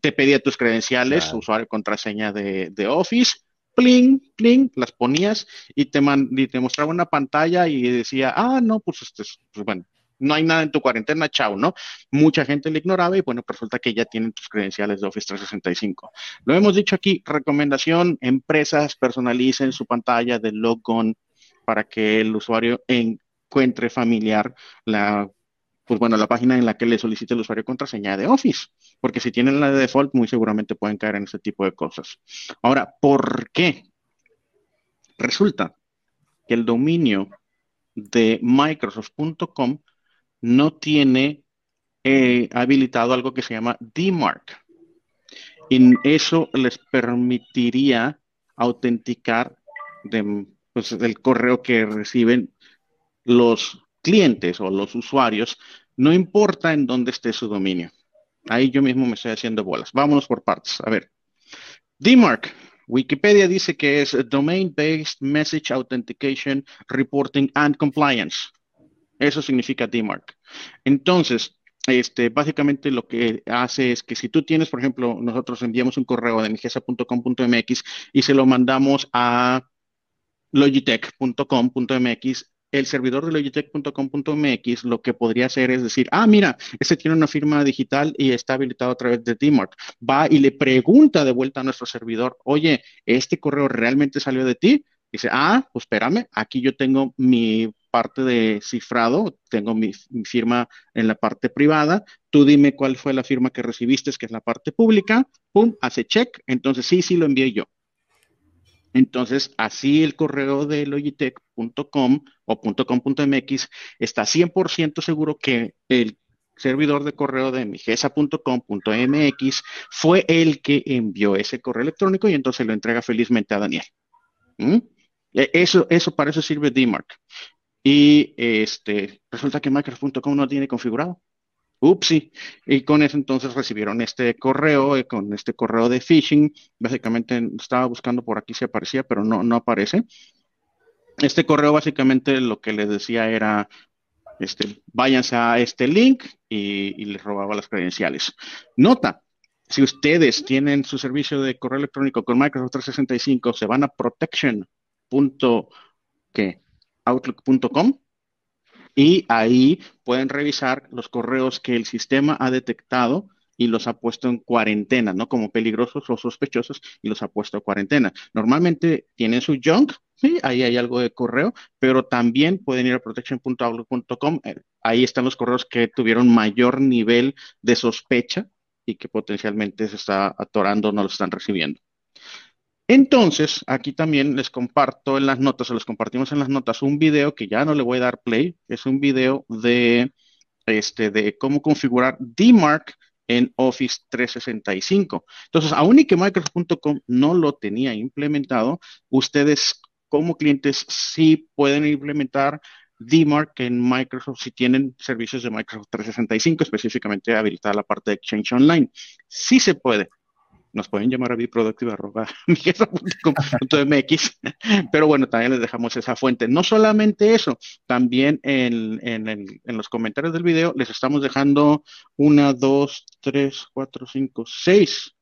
te pedía tus credenciales, usuario contraseña de, de Office, pling, pling, las ponías y te, y te mostraba una pantalla y decía, ah, no, pues, este, pues bueno, no hay nada en tu cuarentena, chao, ¿no? Mucha gente le ignoraba y bueno, pues resulta que ya tienen tus credenciales de Office 365. Lo hemos dicho aquí, recomendación, empresas personalicen su pantalla de logon para que el usuario encuentre familiar la pues bueno, la página en la que le solicite el usuario contraseña de Office, porque si tienen la de default, muy seguramente pueden caer en ese tipo de cosas. Ahora, ¿por qué? Resulta que el dominio de Microsoft.com no tiene eh, habilitado algo que se llama DMARC. Y eso les permitiría autenticar de, pues, el correo que reciben los clientes o los usuarios, no importa en dónde esté su dominio. Ahí yo mismo me estoy haciendo bolas. Vámonos por partes. A ver. DMARC. Wikipedia dice que es Domain-Based Message Authentication, Reporting and Compliance. Eso significa DMARC. Entonces, este, básicamente lo que hace es que si tú tienes, por ejemplo, nosotros enviamos un correo de migesa.com.mx y se lo mandamos a logitech.com.mx, el servidor de logitech.com.mx lo que podría hacer es decir, ah, mira, este tiene una firma digital y está habilitado a través de DMARC. Va y le pregunta de vuelta a nuestro servidor, oye, ¿este correo realmente salió de ti? Dice, ah, pues espérame, aquí yo tengo mi parte de cifrado, tengo mi, firma en la parte privada, tú dime cuál fue la firma que recibiste, que es la parte pública, pum, hace check, entonces sí, sí lo envié yo. Entonces, así el correo de logitech.com o .com.mx está 100% seguro que el servidor de correo de migesa.com.mx fue el que envió ese correo electrónico y entonces lo entrega felizmente a Daniel. ¿Mm? E, eso, eso para eso sirve DMARC. Y este, resulta que Microsoft.com no tiene configurado. Upsi. Y con eso entonces recibieron este correo, eh, con este correo de phishing. Básicamente estaba buscando por aquí si aparecía, pero no, no aparece. Este correo básicamente lo que les decía era, este, váyanse a este link y, y les robaba las credenciales. Nota, si ustedes tienen su servicio de correo electrónico con Microsoft 365, se van a protection.com outlook.com y ahí pueden revisar los correos que el sistema ha detectado y los ha puesto en cuarentena, ¿no? Como peligrosos o sospechosos y los ha puesto en cuarentena. Normalmente tienen su junk, sí, ahí hay algo de correo, pero también pueden ir a protection.outlook.com. Eh, ahí están los correos que tuvieron mayor nivel de sospecha y que potencialmente se está atorando, no lo están recibiendo. Entonces, aquí también les comparto en las notas, o les compartimos en las notas un video que ya no le voy a dar play, es un video de, este, de cómo configurar DMARC en Office 365. Entonces, aún y que Microsoft.com no lo tenía implementado, ustedes como clientes sí pueden implementar DMARC en Microsoft si tienen servicios de Microsoft 365, específicamente habilitada la parte de Exchange Online. Sí se puede nos pueden llamar a biproductive.mx, pero bueno, también les dejamos esa fuente. No solamente eso, también en, los comentarios del video les estamos dejando una, dos, tres, cuatro, cinco, seis,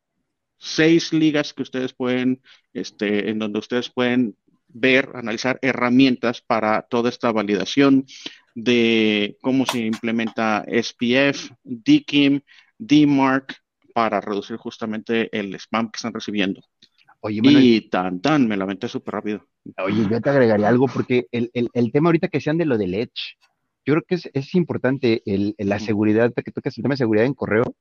seis ligas que ustedes pueden, este, en donde ustedes pueden ver, analizar herramientas para toda esta validación de cómo se implementa SPF, DKIM, DMARC, para reducir justamente el spam que están recibiendo. Oye, y tan, tan, me la aventé súper rápido. Oye, yo te agregaría algo porque el, tema ahorita que sean de lo del Edge, yo creo que es, importante la seguridad, que tocas el tema de seguridad en correo,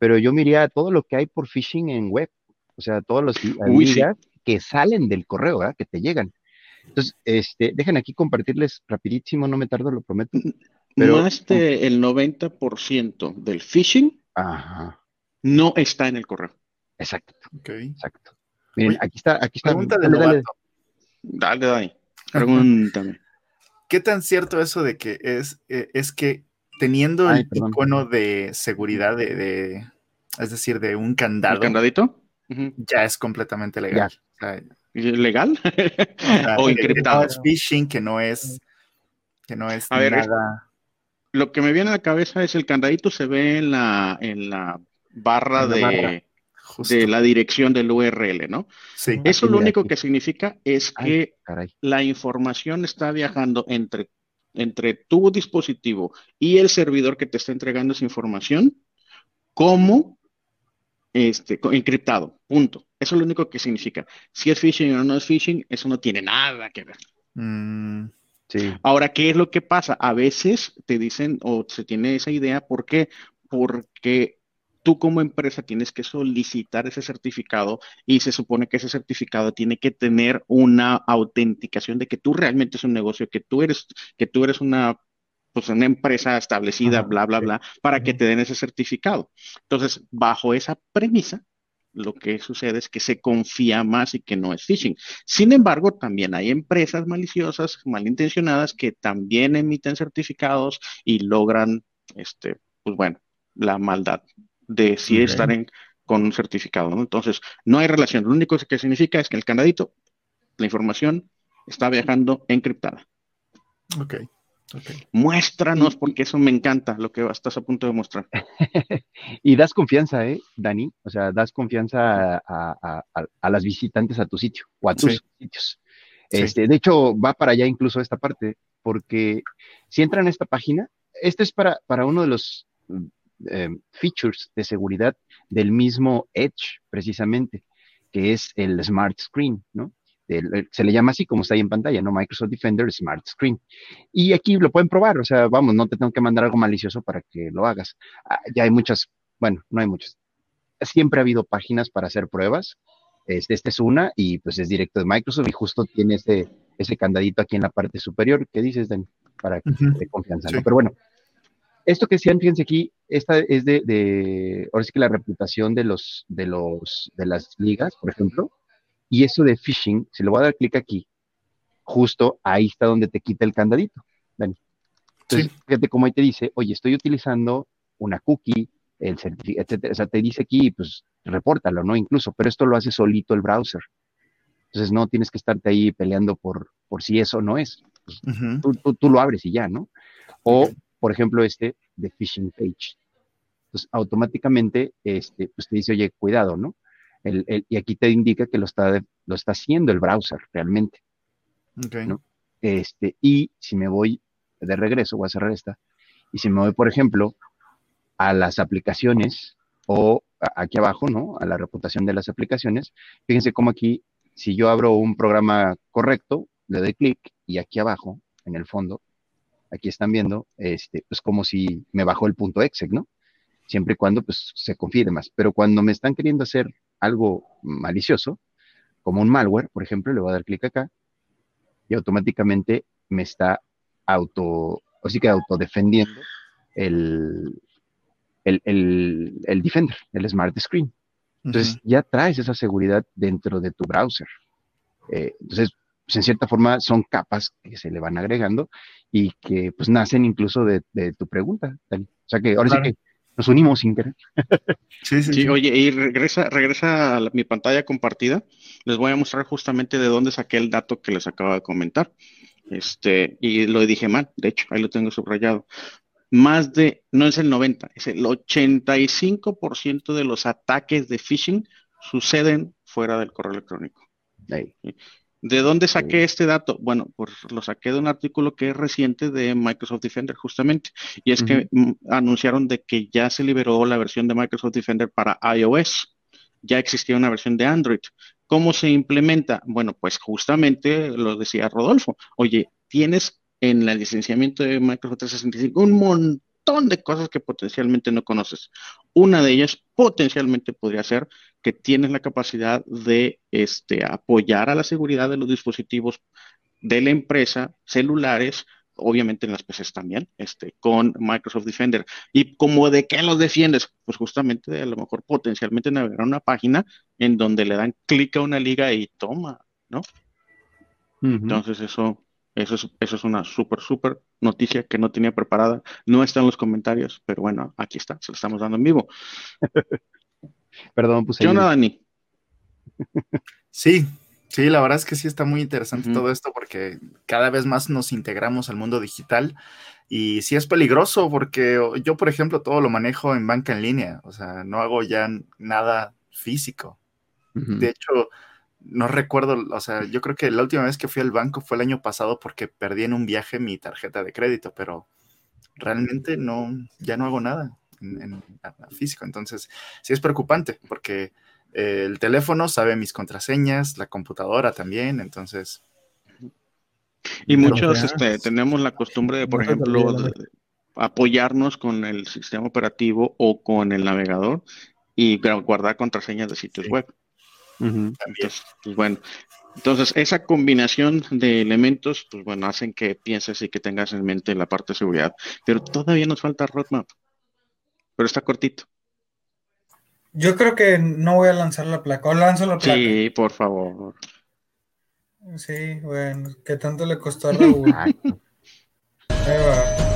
pero yo miraría todo lo que hay por phishing en web, o sea, todos los que salen del correo, que te llegan. Entonces, este, dejen aquí compartirles rapidísimo, no me tardo, lo prometo. Pero, Más el 90% del phishing Ajá no está en el correo. Exacto. Exacto. Miren, aquí está, aquí está. Pregunta de dale, dale, dale. Pregúntame. ¿Qué tan cierto eso de que es, eh, es que teniendo el icono de seguridad de, es decir, de un candado. ¿El candadito? Ya es completamente legal. ¿Legal? o, encriptado. es phishing, que no es, que no es nada. lo que me viene a la cabeza es el candadito se ve en la, en la barra de, de, la dirección del URL, ¿no? Sí. Eso lo único que significa es que la información está viajando entre, entre tu dispositivo y el servidor que te está entregando esa información como este, encriptado, punto. Eso es lo único que significa. Si es phishing o no es phishing, eso no tiene nada que ver. Mm, sí. Ahora, ¿qué es lo que pasa? A veces te dicen o se tiene esa idea, ¿por qué? Porque tú como empresa tienes que solicitar ese certificado y se supone que ese certificado tiene que tener una autenticación de que tú realmente es un negocio, que tú eres, que tú eres una pues una empresa establecida, bla, bla, bla, para que te den ese certificado. Entonces, bajo esa premisa, lo que sucede es que se confía más y que no es phishing. Sin embargo, también hay empresas maliciosas, malintencionadas, que también emiten certificados y logran, este, pues bueno, la maldad de si estar en, con un certificado. ¿no? Entonces, no hay relación. Lo único que significa es que el candadito, la información está viajando encriptada. Ok. Muéstranos, porque eso me encanta, lo que estás a punto de mostrar. y das confianza, ¿eh, Dani? O sea, das confianza a, las visitantes a tu sitio o a tus sitios. Este, de hecho, va para allá incluso esta parte, porque si entran a esta página, este es para, para uno de los eh, features de seguridad del mismo Edge, precisamente, que es el Smart Screen, ¿no? se le llama así como está ahí en pantalla, ¿no? Microsoft Defender Smart Screen. Y aquí lo pueden probar, o sea, vamos, no te tengo que mandar algo malicioso para que lo hagas. Ah, ya hay muchas, bueno, no hay muchas. Siempre ha habido páginas para hacer pruebas. Este, esta es una y pues es directo de Microsoft y justo tiene ese, ese candadito aquí en la parte superior. ¿Qué dices, Dan? Para que te confianza. Pero bueno, esto que decían, fíjense aquí, esta es de, de, ahora sí que la reputación de los, de los, de las ligas, por ejemplo, y eso de phishing, si le voy a dar clic aquí, justo ahí está donde te quita el candadito, Dani. Entonces, fíjate cómo ahí te dice, oye, estoy utilizando una cookie, el etcétera. O sea, te dice aquí, pues, repórtalo, ¿no? Incluso, pero esto lo hace solito el browser. Entonces, no tienes que estarte ahí peleando por, por si eso no es. Pues, tú, tú, lo abres y ya, ¿no? O, por ejemplo, este de phishing page. Entonces, automáticamente, este, pues te dice, oye, cuidado, ¿no? y aquí te indica que lo está, lo está haciendo el browser realmente. Okay. Este, y si me voy de regreso, voy a cerrar esta, y si me voy, por ejemplo, a las aplicaciones o aquí abajo, ¿no? A la reputación de las aplicaciones, fíjense cómo aquí, si yo abro un programa correcto, le doy clic y aquí abajo, en el fondo, aquí están viendo, este, pues como si me bajó el punto exe, ¿no? Siempre y cuando pues se confíe más. Pero cuando me están queriendo hacer algo malicioso, como un malware, por ejemplo, le voy a dar clic acá y automáticamente me está auto, o sí que autodefendiendo el, el, el, Defender, el Smart Screen. Entonces ya traes esa seguridad dentro de tu browser. Eh, entonces, pues, en cierta forma son capas que se le van agregando y que pues nacen incluso de, tu pregunta, O sea que ahora sí que nos unimos sin querer. Sí, sí, sí, Oye, y regresa, regresa a mi pantalla compartida. Les voy a mostrar justamente de dónde saqué el dato que les acabo de comentar. Este, y lo dije mal, de hecho, ahí lo tengo subrayado. Más de, no es el 90, es el 85% de los ataques de phishing suceden fuera del correo electrónico. Ahí. ¿De dónde saqué este dato? Bueno, pues lo saqué de un artículo que es reciente de Microsoft Defender, justamente. Y es que mm, anunciaron de que ya se liberó la versión de Microsoft Defender para iOS. Ya existía una versión de Android. ¿Cómo se implementa? Bueno, pues justamente lo decía Rodolfo. Oye, tienes en el licenciamiento de Microsoft 365 un montón de cosas que potencialmente no conoces. Una de ellas potencialmente podría ser que tienes la capacidad de este, apoyar a la seguridad de los dispositivos de la empresa, celulares, obviamente en las PCs también, este, con Microsoft Defender. ¿Y como de qué los defiendes? Pues justamente de a lo mejor potencialmente navegar una página en donde le dan clic a una liga y toma, ¿no? Entonces eso eso es, eso es una súper, súper noticia que no tenía preparada. No está en los comentarios, pero bueno, aquí está, se lo estamos dando en vivo. Perdón, pues. ¿Qué onda, Dani? Sí, sí, la verdad es que sí está muy interesante todo esto porque cada vez más nos integramos al mundo digital y sí es peligroso porque yo, por ejemplo, todo lo manejo en banca en línea, o sea, no hago ya nada físico. De hecho, no recuerdo, o sea, yo creo que la última vez que fui al banco fue el año pasado porque perdí en un viaje mi tarjeta de crédito, pero realmente no, ya no hago nada en, físico. Entonces, sí es preocupante porque eh, el teléfono sabe mis contraseñas, la computadora también, entonces. Y muchos este, tenemos la costumbre de, por ejemplo, apoyarnos con el sistema operativo o con el navegador y guardar contraseñas de sitios web. Entonces, pues bueno, entonces esa combinación de elementos, pues bueno, hacen que pienses y que tengas en mente la parte de seguridad. Pero todavía nos falta roadmap. Pero está cortito. Yo creo que no voy a lanzar la placa. O lanzo la placa. Sí, por favor. Sí, bueno, ¿qué tanto le costó a Raúl? Ahí va.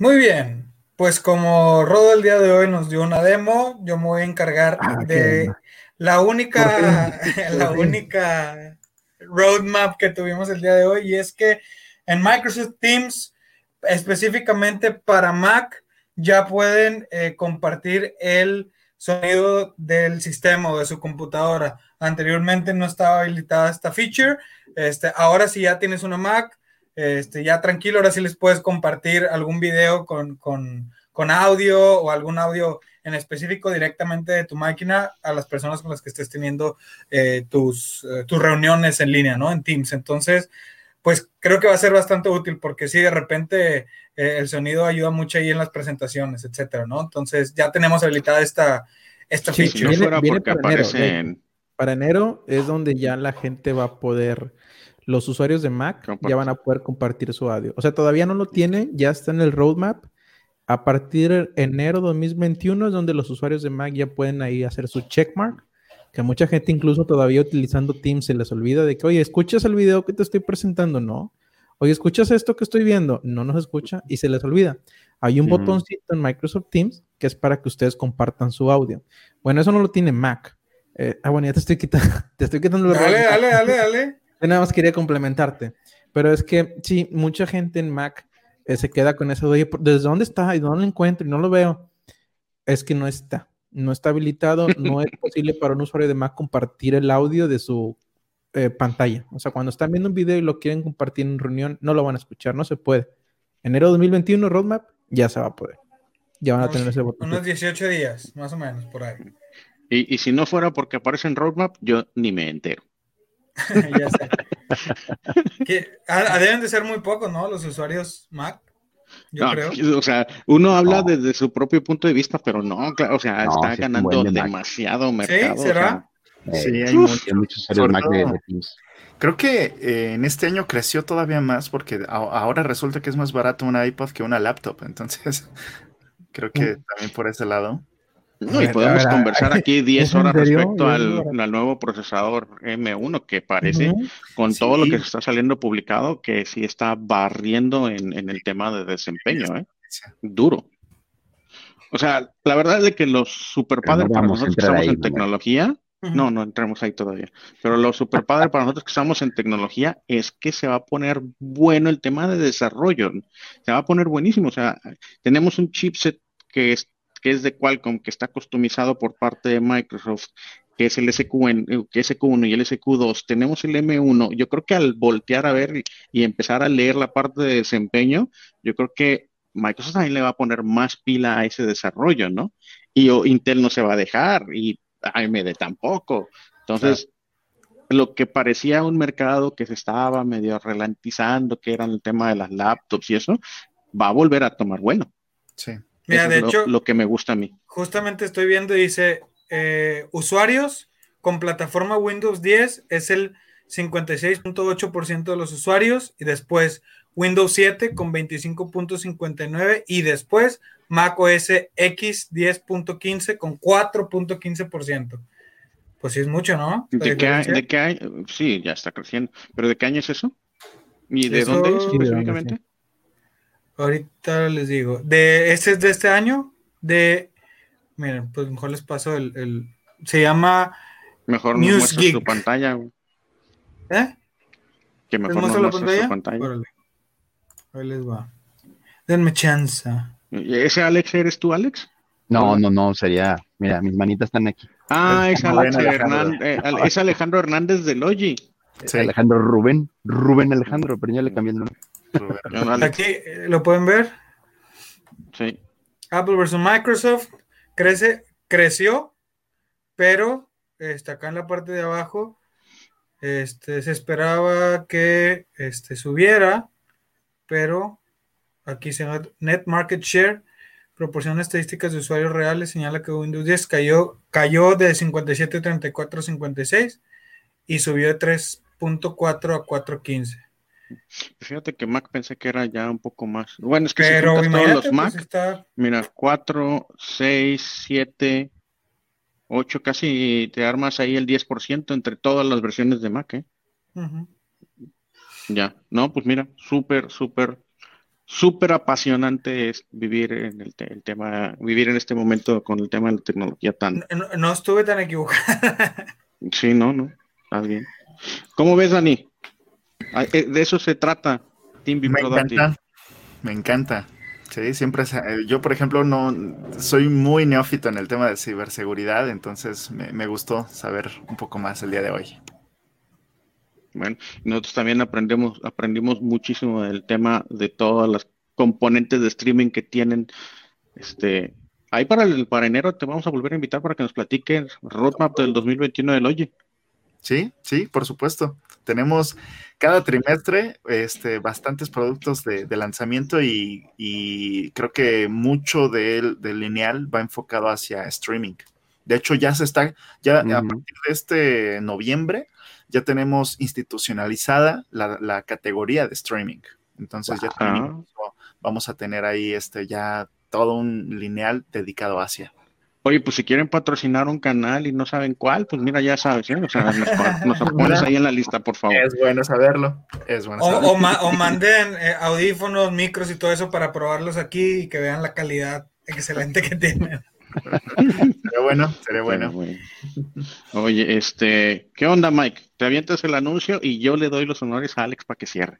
Muy bien, pues como Rodo el día de hoy nos dio una demo, yo me voy a encargar ah, de la única, la única roadmap que tuvimos el día de hoy y es que en Microsoft Teams específicamente para Mac ya pueden eh, compartir el sonido del sistema o de su computadora. Anteriormente no estaba habilitada esta feature. Este, ahora si ya tienes una Mac, este, ya tranquilo, ahora sí les puedes compartir algún video con, con, con audio o algún audio en específico directamente de tu máquina a las personas con las que estés teniendo eh, tus, eh, tus reuniones en línea, ¿no? En Teams. Entonces, pues creo que va a ser bastante útil porque si de repente eh, el sonido ayuda mucho ahí en las presentaciones, etcétera, ¿no? Entonces ya tenemos habilitada esta, esta Sí, feature. no viene- fuera viene porque para enero, aparecen. Para enero es donde ya la gente va a poder, los usuarios de Mac Compartir. ya van a poder compartir su audio. O sea, todavía no lo tienen, ya está en el roadmap. A partir de enero 2021 es donde los usuarios de Mac ya pueden ahí hacer su checkmark, que mucha gente incluso todavía utilizando Teams se les olvida de que, oye, ¿escuchas el video que te estoy presentando? No. Oye, ¿escuchas esto que estoy viendo? No nos escucha y se les olvida. Hay un Ujú. botoncito en Microsoft Teams que es para que ustedes compartan su audio. Bueno, eso no lo tiene Mac. Eh, ah, bueno, ya te estoy quitando, te estoy quitando el Dale, dale, dale, dale. Yo nada más quería complementarte. Pero es que sí, mucha gente en Mac eh, se queda con eso de, oye, ¿por- ¿desde dónde está? ¿Y dónde lo encuentro? Y no lo veo. Es que no está. No está habilitado. No es posible para un usuario de Mac compartir el audio de su eh, pantalla. O sea, cuando están viendo un video y lo quieren compartir en reunión, no lo van a escuchar. No se puede. Enero 2021, roadmap, ya se va a poder. Ya van a tener ese botón. Unos 18 días, más o menos, por ahí. Y, y si no fuera porque aparece en roadmap, yo ni me entero. ya sé. Que, deben de ser muy pocos, ¿no? Los usuarios Mac. Yo No, creo. O sea, uno habla No. desde su propio punto de vista, pero no, claro, o sea, No, está sí ganando Mac. demasiado mercado. ¿Será? sea, Eh, Sí, hay Uf. mucho. hay muchos usuarios Mac de, todo- de Teams. Creo que eh, en este año creció todavía más porque a- ahora resulta que es más barato una iPod que una laptop. Entonces, creo que también por ese lado. No, y podemos conversar ¿es aquí 10 en horas serio? respecto ¿Es al, al nuevo procesador M1 que parece, con todo lo que está saliendo publicado, que sí está barriendo en, en el tema de desempeño, ¿eh? Duro. O sea, la verdad es de que los super Pero no para nosotros que estamos ahí, en tecnología, no, no entremos ahí todavía. Pero lo super padre para nosotros que estamos en tecnología es que se va a poner bueno el tema de desarrollo. Se va a poner buenísimo. O sea, tenemos un chipset que es, que es de Qualcomm, que está customizado por parte de Microsoft, que es el SQ1, eh, que es SQ1 y el SQ2. Tenemos el M1. Yo creo que al voltear a ver y, y empezar a leer la parte de desempeño, yo creo que Microsoft también le va a poner más pila a ese desarrollo, ¿no? Y o, Intel no se va a dejar y AMD tampoco. Entonces, lo que parecía un mercado que se estaba medio ralentizando, que era el tema de las laptops y eso, va a volver a tomar bueno. Sí. Mira, Eso de es hecho, lo que me gusta a mí. justamente estoy viendo y dice eh, usuarios con plataforma Windows 10 es el 56.8% de los usuarios y después Windows 7 con 25.59 y después Mac OS X 10.15 con 4.15%. Pues sí es mucho, ¿no? ¿De qué, diferencia. de qué año? Sí, ya está creciendo. ¿Pero de qué año es eso? ¿Y de Eso- dónde es específicamente? Ahorita les digo. De, este es de este año. De. Miren, pues mejor les paso el. el- se llama. Mejor nos News muestras tu Geek. pantalla. güey. ¿Eh? Que ¿Les mejor nos muestro la muestras tu pantalla? pantalla. Órale. Ahí les va. Denme chance. ¿Ese Alex eres tú, Alex? No, no, no, sería. Mira, mis manitas están aquí. Ah, es Alex Alejandro. Hernández, eh, es Alejandro Hernández de Logi. Sí. Alejandro Rubén, Rubén Alejandro, pero ya le cambié el nombre. Alex, Aquí eh, lo pueden ver. sí. Apple versus Microsoft. Crece, creció, pero este, acá en la parte de abajo este, se esperaba que este, subiera, pero aquí se llama Net Market Share, proporciona estadísticas de usuarios reales, señala que Windows 10 cayó, cayó de 57.34 a 56 y subió de 3.4 a 4.15. Fíjate que Mac pensé que era ya un poco más. Bueno, es que si Pero juntas todos los pues, Mac, está mira, 4, 6, 7, 8, casi te armas ahí el 10% entre todas las versiones de Mac, ¿eh? Ya, no, pues mira, súper, súper, súper apasionante es vivir en el, te- el tema, vivir en este momento con el tema de la tecnología tan, no, estuve tan equivocado. sí, no, no, está bien. ¿Cómo ves, Dani? Eh, De eso se trata Team Me Productive. encanta. me encanta. Sí, siempre. Eh, yo, por ejemplo, no soy muy neófito en el tema de ciberseguridad, entonces me, gustó saber un poco más el día de hoy. Bueno, nosotros también aprendemos, aprendimos muchísimo del tema de todas las componentes de streaming que tienen. Este, ahí para el para enero te vamos a volver a invitar para que nos platiques roadmap del 2021 del Oye. Sí, sí, por supuesto. Tenemos cada trimestre este, bastantes productos de, lanzamiento y, creo que mucho del lineal va enfocado hacia streaming. De hecho, ya se está, ya a partir de este noviembre, ya tenemos institucionalizada la, categoría de streaming. Entonces ya vamos a tener ahí este, ya todo un lineal dedicado hacia. Oye, pues si quieren patrocinar un canal y no saben cuál, pues mira, ya sabes, ¿eh? O sea, nos, pones ahí en la lista, por favor. Es bueno saberlo. Es bueno saberlo. O, manden eh, audífonos, micros y todo eso para probarlos aquí y que vean la calidad excelente que tienen. sería bueno, sería bueno. Oye, este, ¿qué onda, Mike? Te avientas el anuncio y yo le doy los honores a Alex para que cierre.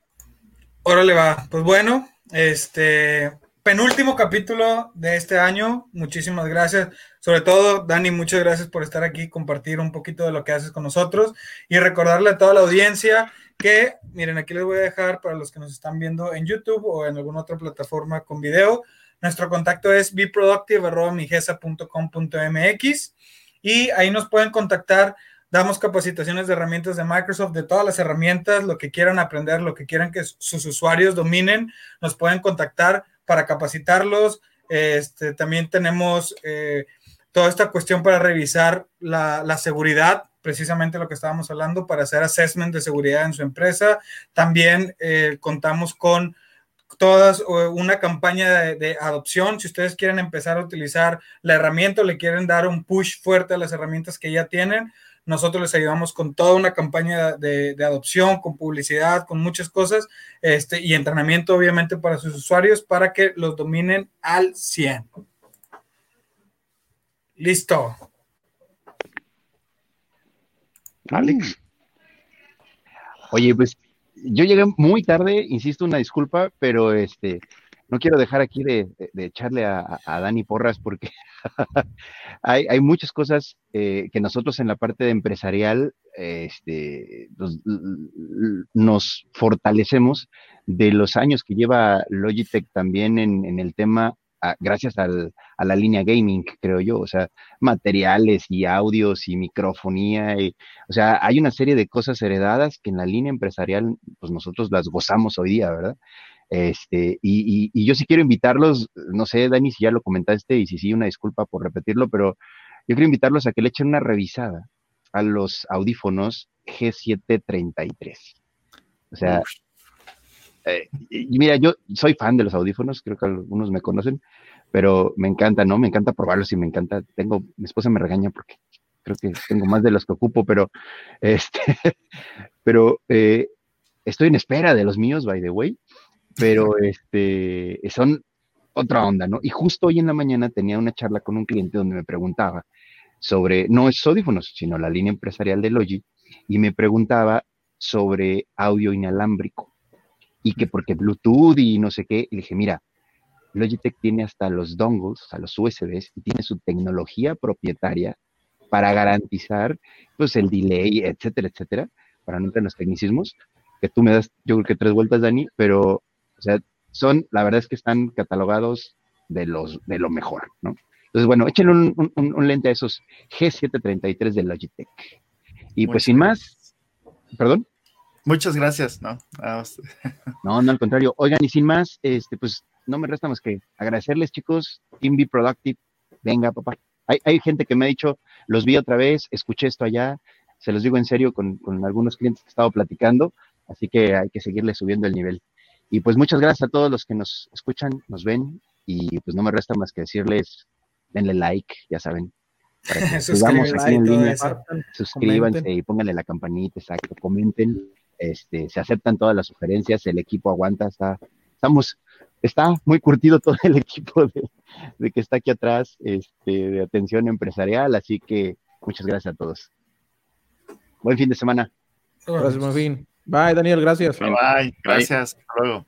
Órale, va. Pues bueno, este, penúltimo capítulo de este año. Muchísimas gracias. Sobre todo, Dani, muchas gracias por estar aquí, compartir un poquito de lo que haces con nosotros y recordarle a toda la audiencia que, miren, aquí les voy a dejar para los que nos están viendo en YouTube o en alguna otra plataforma con video. Nuestro contacto es beproductive.migesa.com.mx y ahí nos pueden contactar. Damos capacitaciones de herramientas de Microsoft, de todas las herramientas, lo que quieran aprender, lo que quieran que sus usuarios dominen, nos pueden contactar para capacitarlos. Este, también tenemos eh, toda esta cuestión para revisar la, seguridad, precisamente lo que estábamos hablando, para hacer assessment de seguridad en su empresa. También eh, contamos con todas una campaña de, de, adopción. Si ustedes quieren empezar a utilizar la herramienta o le quieren dar un push fuerte a las herramientas que ya tienen, nosotros les ayudamos con toda una campaña de, adopción, con publicidad, con muchas cosas, este, y entrenamiento obviamente para sus usuarios para que los dominen al 100. Listo. Alex. Oye, pues yo llegué muy tarde, insisto, una disculpa, pero este, no quiero dejar aquí de, echarle a, Dani porras porque hay, muchas cosas eh, que nosotros en la parte de empresarial este, nos, fortalecemos de los años que lleva Logitech también en, el tema, ah, gracias a la línea gaming, creo yo, o sea, materiales y audios y microfonía, o sea, hay una serie de cosas heredadas que en la línea empresarial, pues nosotros las gozamos hoy día, ¿verdad? Este, y, yo sí quiero invitarlos, no sé, Dani, si ya lo comentaste y si sí, una disculpa por repetirlo, pero yo quiero invitarlos a que le echen una revisada a los audífonos G733. O sea, eh, y mira, yo soy fan de los audífonos, creo que algunos me conocen, pero me encanta, ¿no? Me encanta probarlos y me encanta. Tengo, mi esposa me regaña porque creo que tengo más de los que ocupo, pero este, pero eh, estoy en espera de los míos, by the way pero este, son otra onda, ¿no? Y justo hoy en la mañana tenía una charla con un cliente donde me preguntaba sobre, no es audífonos, sino la línea empresarial de Logi, y me preguntaba sobre audio inalámbrico, y que porque Bluetooth y no sé qué, y le dije, mira, Logitech tiene hasta los dongles, a los USBs, y tiene su tecnología propietaria para garantizar, pues, el delay, etcétera, etcétera, para no entrar en los tecnicismos, que tú me das, yo creo que tres vueltas, Dani, pero o sea, son, la verdad es que están catalogados de, los, de lo mejor, ¿no? Entonces, bueno, échenle un, lente a esos G733 de Logitech. Y pues sin más, perdón. Muchas gracias, ¿no? no, no, al contrario. Oigan, y sin más, este, pues no me resta más que agradecerles, chicos. Team Be Productive. Venga, papá. Hay, hay, gente que me ha dicho, los vi otra vez, escuché esto allá. Se los digo en serio con, con algunos clientes que he estado platicando. Así que hay que seguirle subiendo el nivel. Y pues muchas gracias a todos los que nos escuchan, nos ven y pues no me resta más que decirles, denle like, ya saben. Para que aquí en línea, suscríbanse y pónganle la campanita, exacto, comenten, este, se aceptan todas las sugerencias, el equipo aguanta, está, estamos, está muy curtido todo el equipo de, que está aquí atrás, este, de atención empresarial, así que muchas gracias a todos. Buen fin de semana. Gracias, fin. Bye, Daniel, gracias. Bye, bye. gracias. Hasta luego.